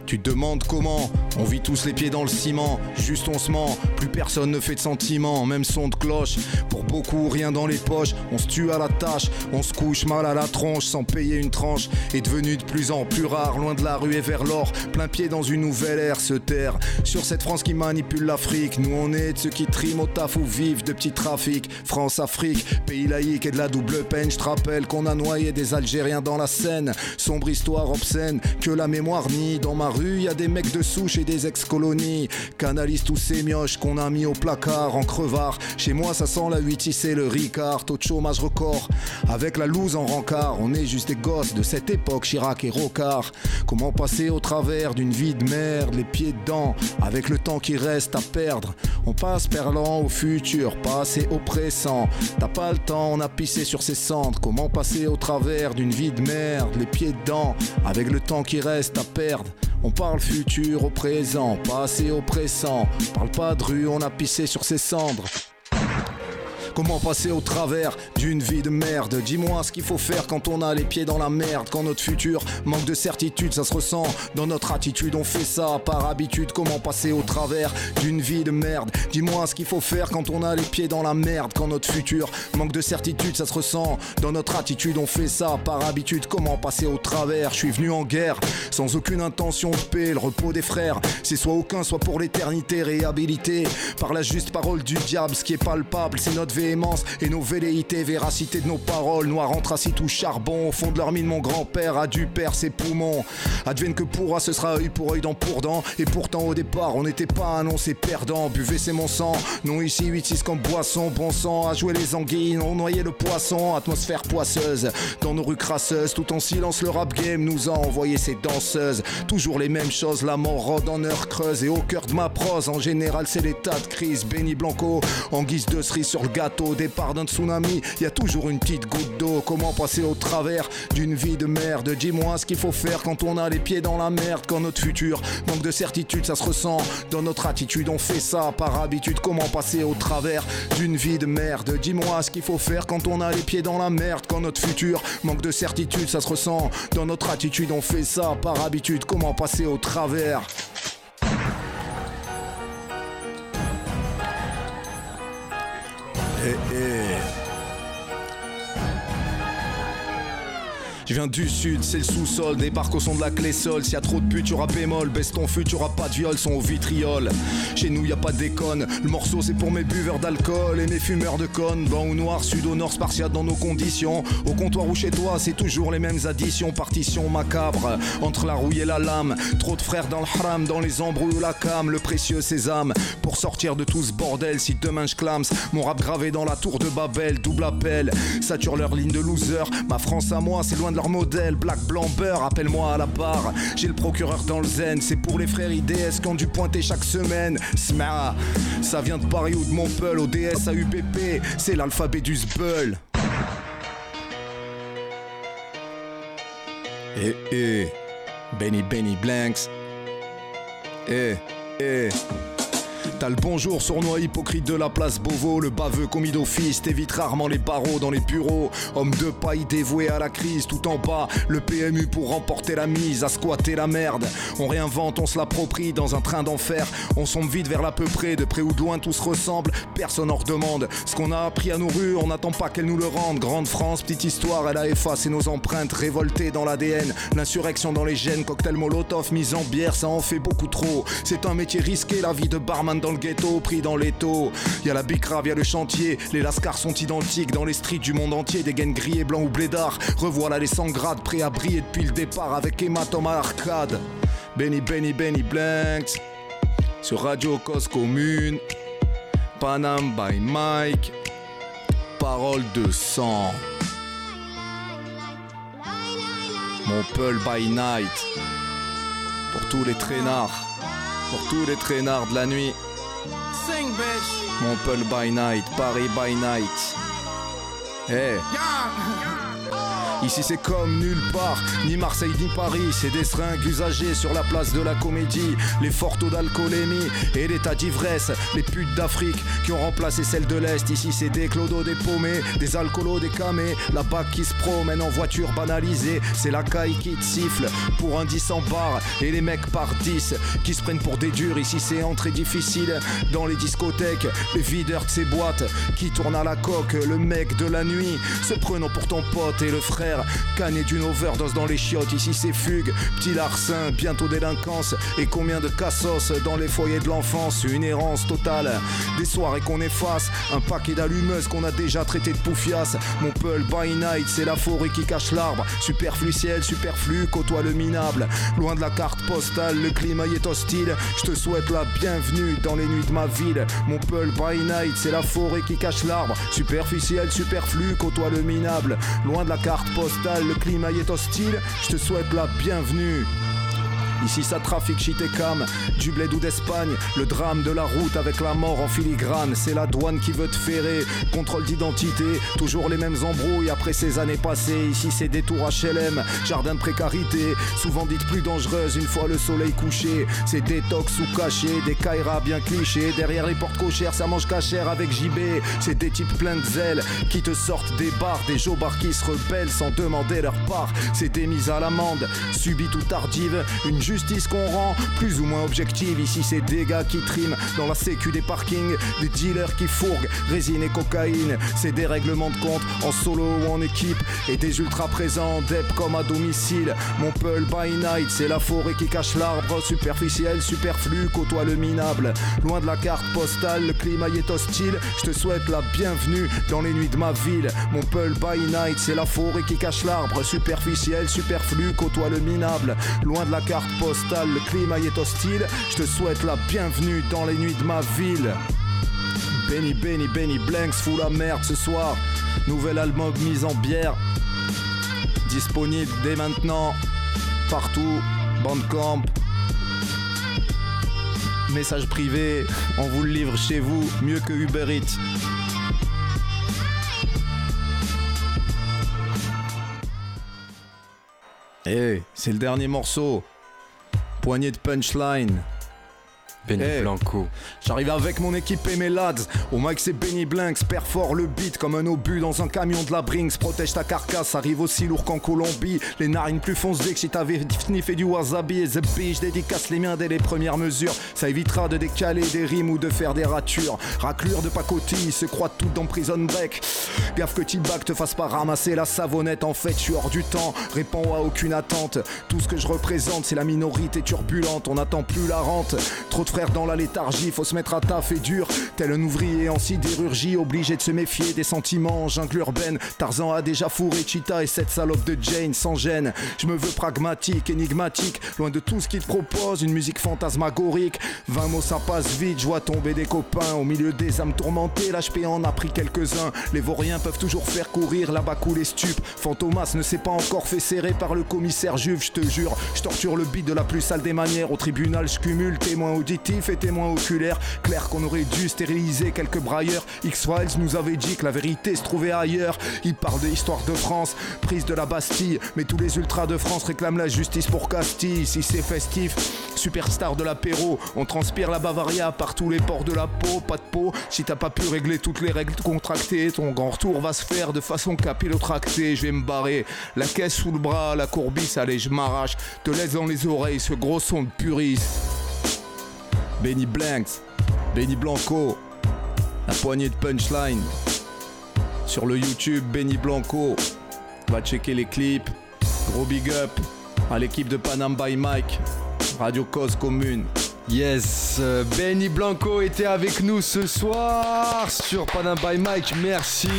Tu te demandes comment On vit tous les pieds dans le ciment, juste on se ment, plus personne ne fait de sentiments, même son de cloche. Pour beaucoup, rien dans les poches, on se tue à la tâche, on se couche mal à la tronche sans payer une tranche. Est devenu de plus en plus rare, loin de la rue et vers l'or, plein pied dans une nouvelle ère, se taire. Sur cette France qui manipule l'Afrique, nous on est de ceux qui triment au taf ou vivent de petits trafics. France-Afrique, pays laïque et de la double peine, je te rappelle qu'on a noyé des Algériens dans la Seine. Sombre histoire obscène, que la mémoire nie dans ma rue, y a des mecs de souche et des ex-colonies. Canalise tous ces mioches qu'on a mis au placard en crevard. Chez moi, ça sent la 8 c'est le Ricard, taux de chômage record. Avec la loose en rencard, on est juste des gosses de cette époque, Chirac et Rocard. Comment passer au travers d'une vie de merde, les pieds dedans, avec le temps qui reste à perdre. On passe perlant au futur, passé au. T'as pas le temps, on a pissé sur ses cendres. Comment passer au travers d'une vie de merde, les pieds dedans, avec le temps qui reste à perdre. On parle futur au présent, passé au présent. Parle pas de rue, on a pissé sur ses cendres. Comment passer au travers d'une vie de merde? Dis-moi ce qu'il faut faire quand on a les pieds dans la merde, quand notre futur manque de certitude, ça se ressent dans notre attitude. On fait ça par habitude. Comment passer au travers d'une vie de merde? Dis-moi ce qu'il faut faire quand on a les pieds dans la merde, quand notre futur manque de certitude, ça se ressent dans notre attitude. On fait ça par habitude. Comment passer au travers? Je suis venu en guerre sans aucune intention de paix. Le repos des frères, c'est soit aucun, soit pour l'éternité réhabilité par la juste parole du diable. Ce qui est palpable, c'est notre et nos velléités, véracité de nos paroles, noir anthracite ou charbon, au fond de leur mine, mon grand-père a dû perdre ses poumons. Advienne que pourra, ce sera œil pour œil, dent pour dent. Et pourtant, au départ, on n'était pas annoncé perdant. Buvez, c'est mon sang. Non, ici, 8-6 comme boisson, bon sang. À jouer les anguilles, on noyait le poisson. Atmosphère poisseuse, dans nos rues crasseuses, tout en silence, le rap game nous a envoyé ses danseuses. Toujours les mêmes choses, la mort rôde en heure creuse. Et au cœur de ma prose, en général, c'est l'état de crise. Benny Blanco, en guise de cerise sur le gâteau au départ d'un tsunami, il y a toujours une petite goutte d'eau. Comment passer au travers d'une vie de merde? Dis-moi ce qu'il faut faire quand on a les pieds dans la merde, quand notre futur manque de certitude, ça se ressent dans notre attitude. On fait ça par habitude. Comment passer au travers d'une vie de merde? Dis-moi ce qu'il faut faire quand on a les pieds dans la merde, quand notre futur manque de certitude, ça se ressent dans notre attitude. On fait ça par habitude. Comment passer au travers? Eh, eh. Je viens du sud, c'est le sous-sol, débarque au son de la clé sol. S'il y a trop de putes, y'aura bémol, baisse ton fut, y'aura pas de viol, son au vitriol. Chez nous, y a pas de déconne, le morceau c'est pour mes buveurs d'alcool et mes fumeurs de connes. Blanc ou noir, sud au nord, spartiate dans nos conditions. Au comptoir ou chez toi, c'est toujours les mêmes additions, partitions macabres. Entre la rouille et la lame, trop de frères dans le haram, dans les embrouilles ou la cam, le précieux sésame. Pour sortir de tout ce bordel, si demain je clame, mon rap gravé dans la tour de Babel, double appel. Sature leur ligne de loser, ma France à moi, c'est loin de leur modèle, black, blanc, beurre, appelle-moi à la barre. J'ai le procureur dans le zen, c'est pour les frères IDS qui ont dû pointer chaque semaine. Sma, ça vient de Paris ou de Montpellier, ODS à UPP, c'est l'alphabet du zbeul. Eh eh, Benny Benny Blanks. Eh eh. T'as le bonjour sournois hypocrite de la place Beauvau, le baveux commis d'office, t'évites rarement les barreaux dans les bureaux. Homme de paille dévoué à la crise, tout en bas, le PMU pour remporter la mise, à squatter la merde. On réinvente, on se l'approprie dans un train d'enfer. On sombre vite vers l'à peu près, de près ou de loin tout se ressemble, personne en redemande. Ce qu'on a appris à nos rues, on n'attend pas qu'elle nous le rende. Grande France, petite histoire, elle a effacé nos empreintes, révoltées dans l'ADN. L'insurrection dans les gènes, cocktail molotov, mise en bière, ça en fait beaucoup trop. C'est un métier risqué, la vie de barman dans le ghetto, pris dans l'étau. Y a la bicrave, y a le chantier. Les lascars sont identiques dans les streets du monde entier. Des gaines grillés, blancs ou blédards. Revoilà les 100 grades, prêts à briller depuis le départ avec hématome à arcade. Benny, Benny, Benny Blanks. Sur Radio Cause Commune. Panam by Mike. Parole de sang. Mon Peul by Night. Pour tous les traînards. Pour tous les traînards de la nuit. Mon Peul by Night. Paris by Night. Hey. Ici c'est comme nulle part, ni Marseille ni Paris, c'est des seringues usagées sur la place de la comédie, les fortes taux d'alcoolémie et l'état d'ivresse, les putes d'Afrique qui ont remplacé celles de l'Est. Ici c'est des clodos, des paumés, des alcoolos, des camés, la BAC qui se promène en voiture banalisée, c'est la caille qui te siffle pour un 10 en bar et les mecs par 10 qui se prennent pour des durs. Ici c'est entrée difficile dans les discothèques, les videurs de ces boîtes qui tournent à la coque, le mec de la nuit se prenant pour ton pote et le frère Cané d'une overdose dans les chiottes, ici c'est fugue. Petit larcin, bientôt délinquance. Et combien de cassos dans les foyers de l'enfance? Une errance totale. Des soirées qu'on efface, un paquet d'allumeuses qu'on a déjà traité de poufias. Mon Peul by night, c'est la forêt qui cache l'arbre. Superflu ciel, superflu, côtoie le minable. Loin de la carte postale, le climat y est hostile. Je te souhaite la bienvenue dans les nuits de ma ville. Mon Peul by night, c'est la forêt qui cache l'arbre. Superficiel, superflu, côtoie le minable. Loin de la carte le climat y est hostile. Je te souhaite la bienvenue. Ici ça trafique shit et cam, du bled ou d'Espagne, le drame de la route avec la mort en filigrane, c'est la douane qui veut te ferrer, contrôle d'identité, toujours les mêmes embrouilles après ces années passées, ici c'est des tours HLM, jardin de précarité, souvent dites plus dangereuses une fois le soleil couché, c'est détox ou caché, des kairas bien clichés, derrière les portes cochères ça mange cachère avec JB, c'est des types pleins de zèle qui te sortent des bars, des jobards qui se rebellent sans demander leur part, c'est des mises à l'amende, subites ou tardives, une justice qu'on rend plus ou moins objective. Ici, c'est des gars qui triment dans la sécu des parkings, des dealers qui fourguent résine et cocaïne. C'est des règlements de compte en solo ou en équipe et des ultra présents, dep comme à domicile. Mon Peul by night, c'est la forêt qui cache l'arbre, superficiel, superflu, côtoie le minable. Loin de la carte postale, le climat y est hostile. Je te souhaite la bienvenue dans les nuits de ma ville. Mon Peul by night, c'est la forêt qui cache l'arbre, superficiel, superflu, côtoie le minable. Loin de la carte postale, le climat y est hostile. Je te souhaite la bienvenue dans les nuits de ma ville. Benny Benny Benny Blanks fout la merde ce soir. Nouvel album mise en bière. Disponible dès maintenant. Partout. Bandcamp. Message privé. On vous le livre chez vous. Mieux que Uber Eats. Eh, c'est le dernier morceau. Poignée de punchline. Benny Eh. Blanco. J'arrive avec mon équipe et mes lads. Au mic c'est Benny Blanks, perfore le beat comme un obus dans un camion de la Brinks. Protège ta carcasse, arrive aussi lourd qu'en Colombie. Les narines plus foncées que si t'avais sniffé du wasabi. Et The dédicace les miens dès les premières mesures. Ça évitera de décaler des rimes ou de faire des ratures. Raclure de pacotille, se croit tout dans Prison Break. Gaffe que T-Bag te fasse pas ramasser la savonnette. En fait, je suis hors du temps, réponds à aucune attente. Tout ce que je représente, c'est la minorité turbulente. On n'attend plus la rente. Trop de dans la léthargie, faut se mettre à taf et dur. Tel un ouvrier en sidérurgie, obligé de se méfier des sentiments en jungle urbaine. Tarzan a déjà fourré Cheetah et cette salope de Jane sans gêne. Je me veux pragmatique, énigmatique, loin de tout ce qu'il propose, une musique fantasmagorique. 20 mots ça passe vite, je vois tomber des copains au milieu des âmes tourmentées. L'HP en a pris quelques-uns. Les vauriens peuvent toujours faire courir là-bas couler stup. Fantomas ne s'est pas encore fait serrer par le commissaire Juve, je te jure. Je torture le beat de la plus sale des manières. Au tribunal, je cumule témoin et témoin oculaire. Clair qu'on aurait dû stériliser quelques brailleurs. X-Files nous avait dit que la vérité se trouvait ailleurs. Il parle de l'histoire de France, prise de la Bastille. Mais tous les ultras de France réclament la justice pour Castille. Si c'est festif, superstar de l'apéro. On transpire la Bavaria par tous les ports de la peau. Pas de peau, si t'as pas pu régler toutes les règles contractées, ton grand retour va se faire de façon capillotractée. Je vais me barrer, la caisse sous le bras, la courbisse, allez, je m'arrache. Te laisse dans les oreilles ce gros son de puriste. Benny Blanks, Benny Blanco, la poignée de punchline. Sur le YouTube Benny Blanco, va checker les clips. Gros big up à l'équipe de Panam by Mike, Radio Cause Commune. Yes, euh, Benny Blanco était avec nous ce soir sur Panam by Mike. Merci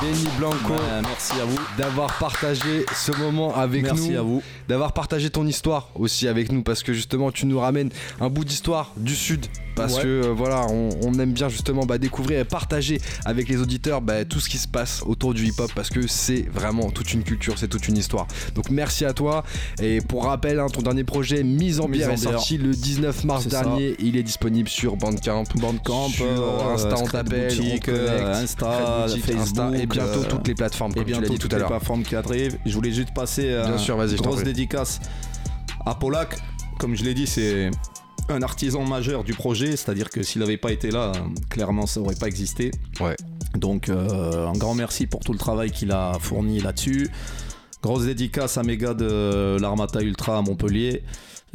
Benny Blanco. Ouais, merci à vous. D'avoir partagé ce moment avec nous. Merci à vous. D'avoir partagé ton histoire aussi avec nous parce que justement tu nous ramènes un bout d'histoire du sud. Parce Ouais. que euh, voilà, on, on aime bien justement bah, découvrir et partager avec les auditeurs bah, tout ce qui se passe autour du hip-hop parce que c'est vraiment toute une culture, c'est toute une histoire. Donc merci à toi. Et pour rappel, hein, ton dernier projet Mise en Mise bière en est sorti le 19 mars Ça. Il est disponible sur Bandcamp. Bandcamp, sur euh, Insta, on Scred t'appelle, Boutique, on connecte, euh, Insta, Boutique, Facebook, Insta, et bientôt euh, toutes les plateformes Et tu bientôt dit tout toutes à les plateformes qui arrivent. Je voulais juste passer euh, Bien sûr, t'en grosse dédicace à Polak. Comme je l'ai dit, c'est un artisan majeur du projet, c'est-à-dire que s'il n'avait pas été là, euh, clairement ça n'aurait pas existé. Ouais. Donc euh, un grand merci pour tout le travail qu'il a fourni là-dessus. Grosse dédicace à mes gars de l'Armata Ultra à Montpellier.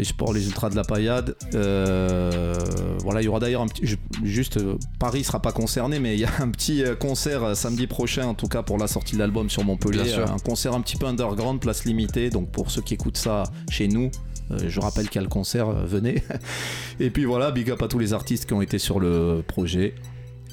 Les sports, les ultras de la paillade. Euh, voilà, il y aura d'ailleurs un petit. juste, euh, Paris sera pas concerné, mais il y a un petit euh, concert samedi prochain, en tout cas pour la sortie de l'album sur Montpellier. Un concert un petit peu underground, place limitée. Donc pour ceux qui écoutent ça chez nous, je rappelle qu'il y a le concert, venez. Et puis voilà, big up à tous les artistes qui ont été sur le projet.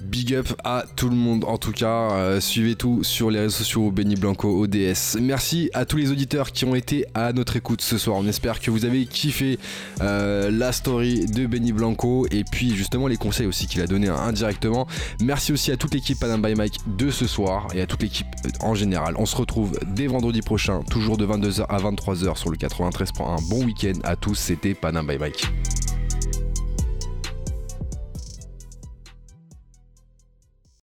Big up à tout le monde en tout cas. Euh, suivez tout sur les réseaux sociaux Benny Blanco ODS. Merci à tous les auditeurs qui ont été à notre écoute ce soir. On espère que vous avez kiffé euh, la story de Benny Blanco et puis justement les conseils aussi qu'il a donné indirectement. Merci aussi à toute l'équipe Panam by Mike de ce soir et à toute l'équipe euh, en général. On se retrouve dès vendredi prochain, toujours de 22h à 23h sur le 93.1. Bon week-end à tous, c'était Panam by Mike.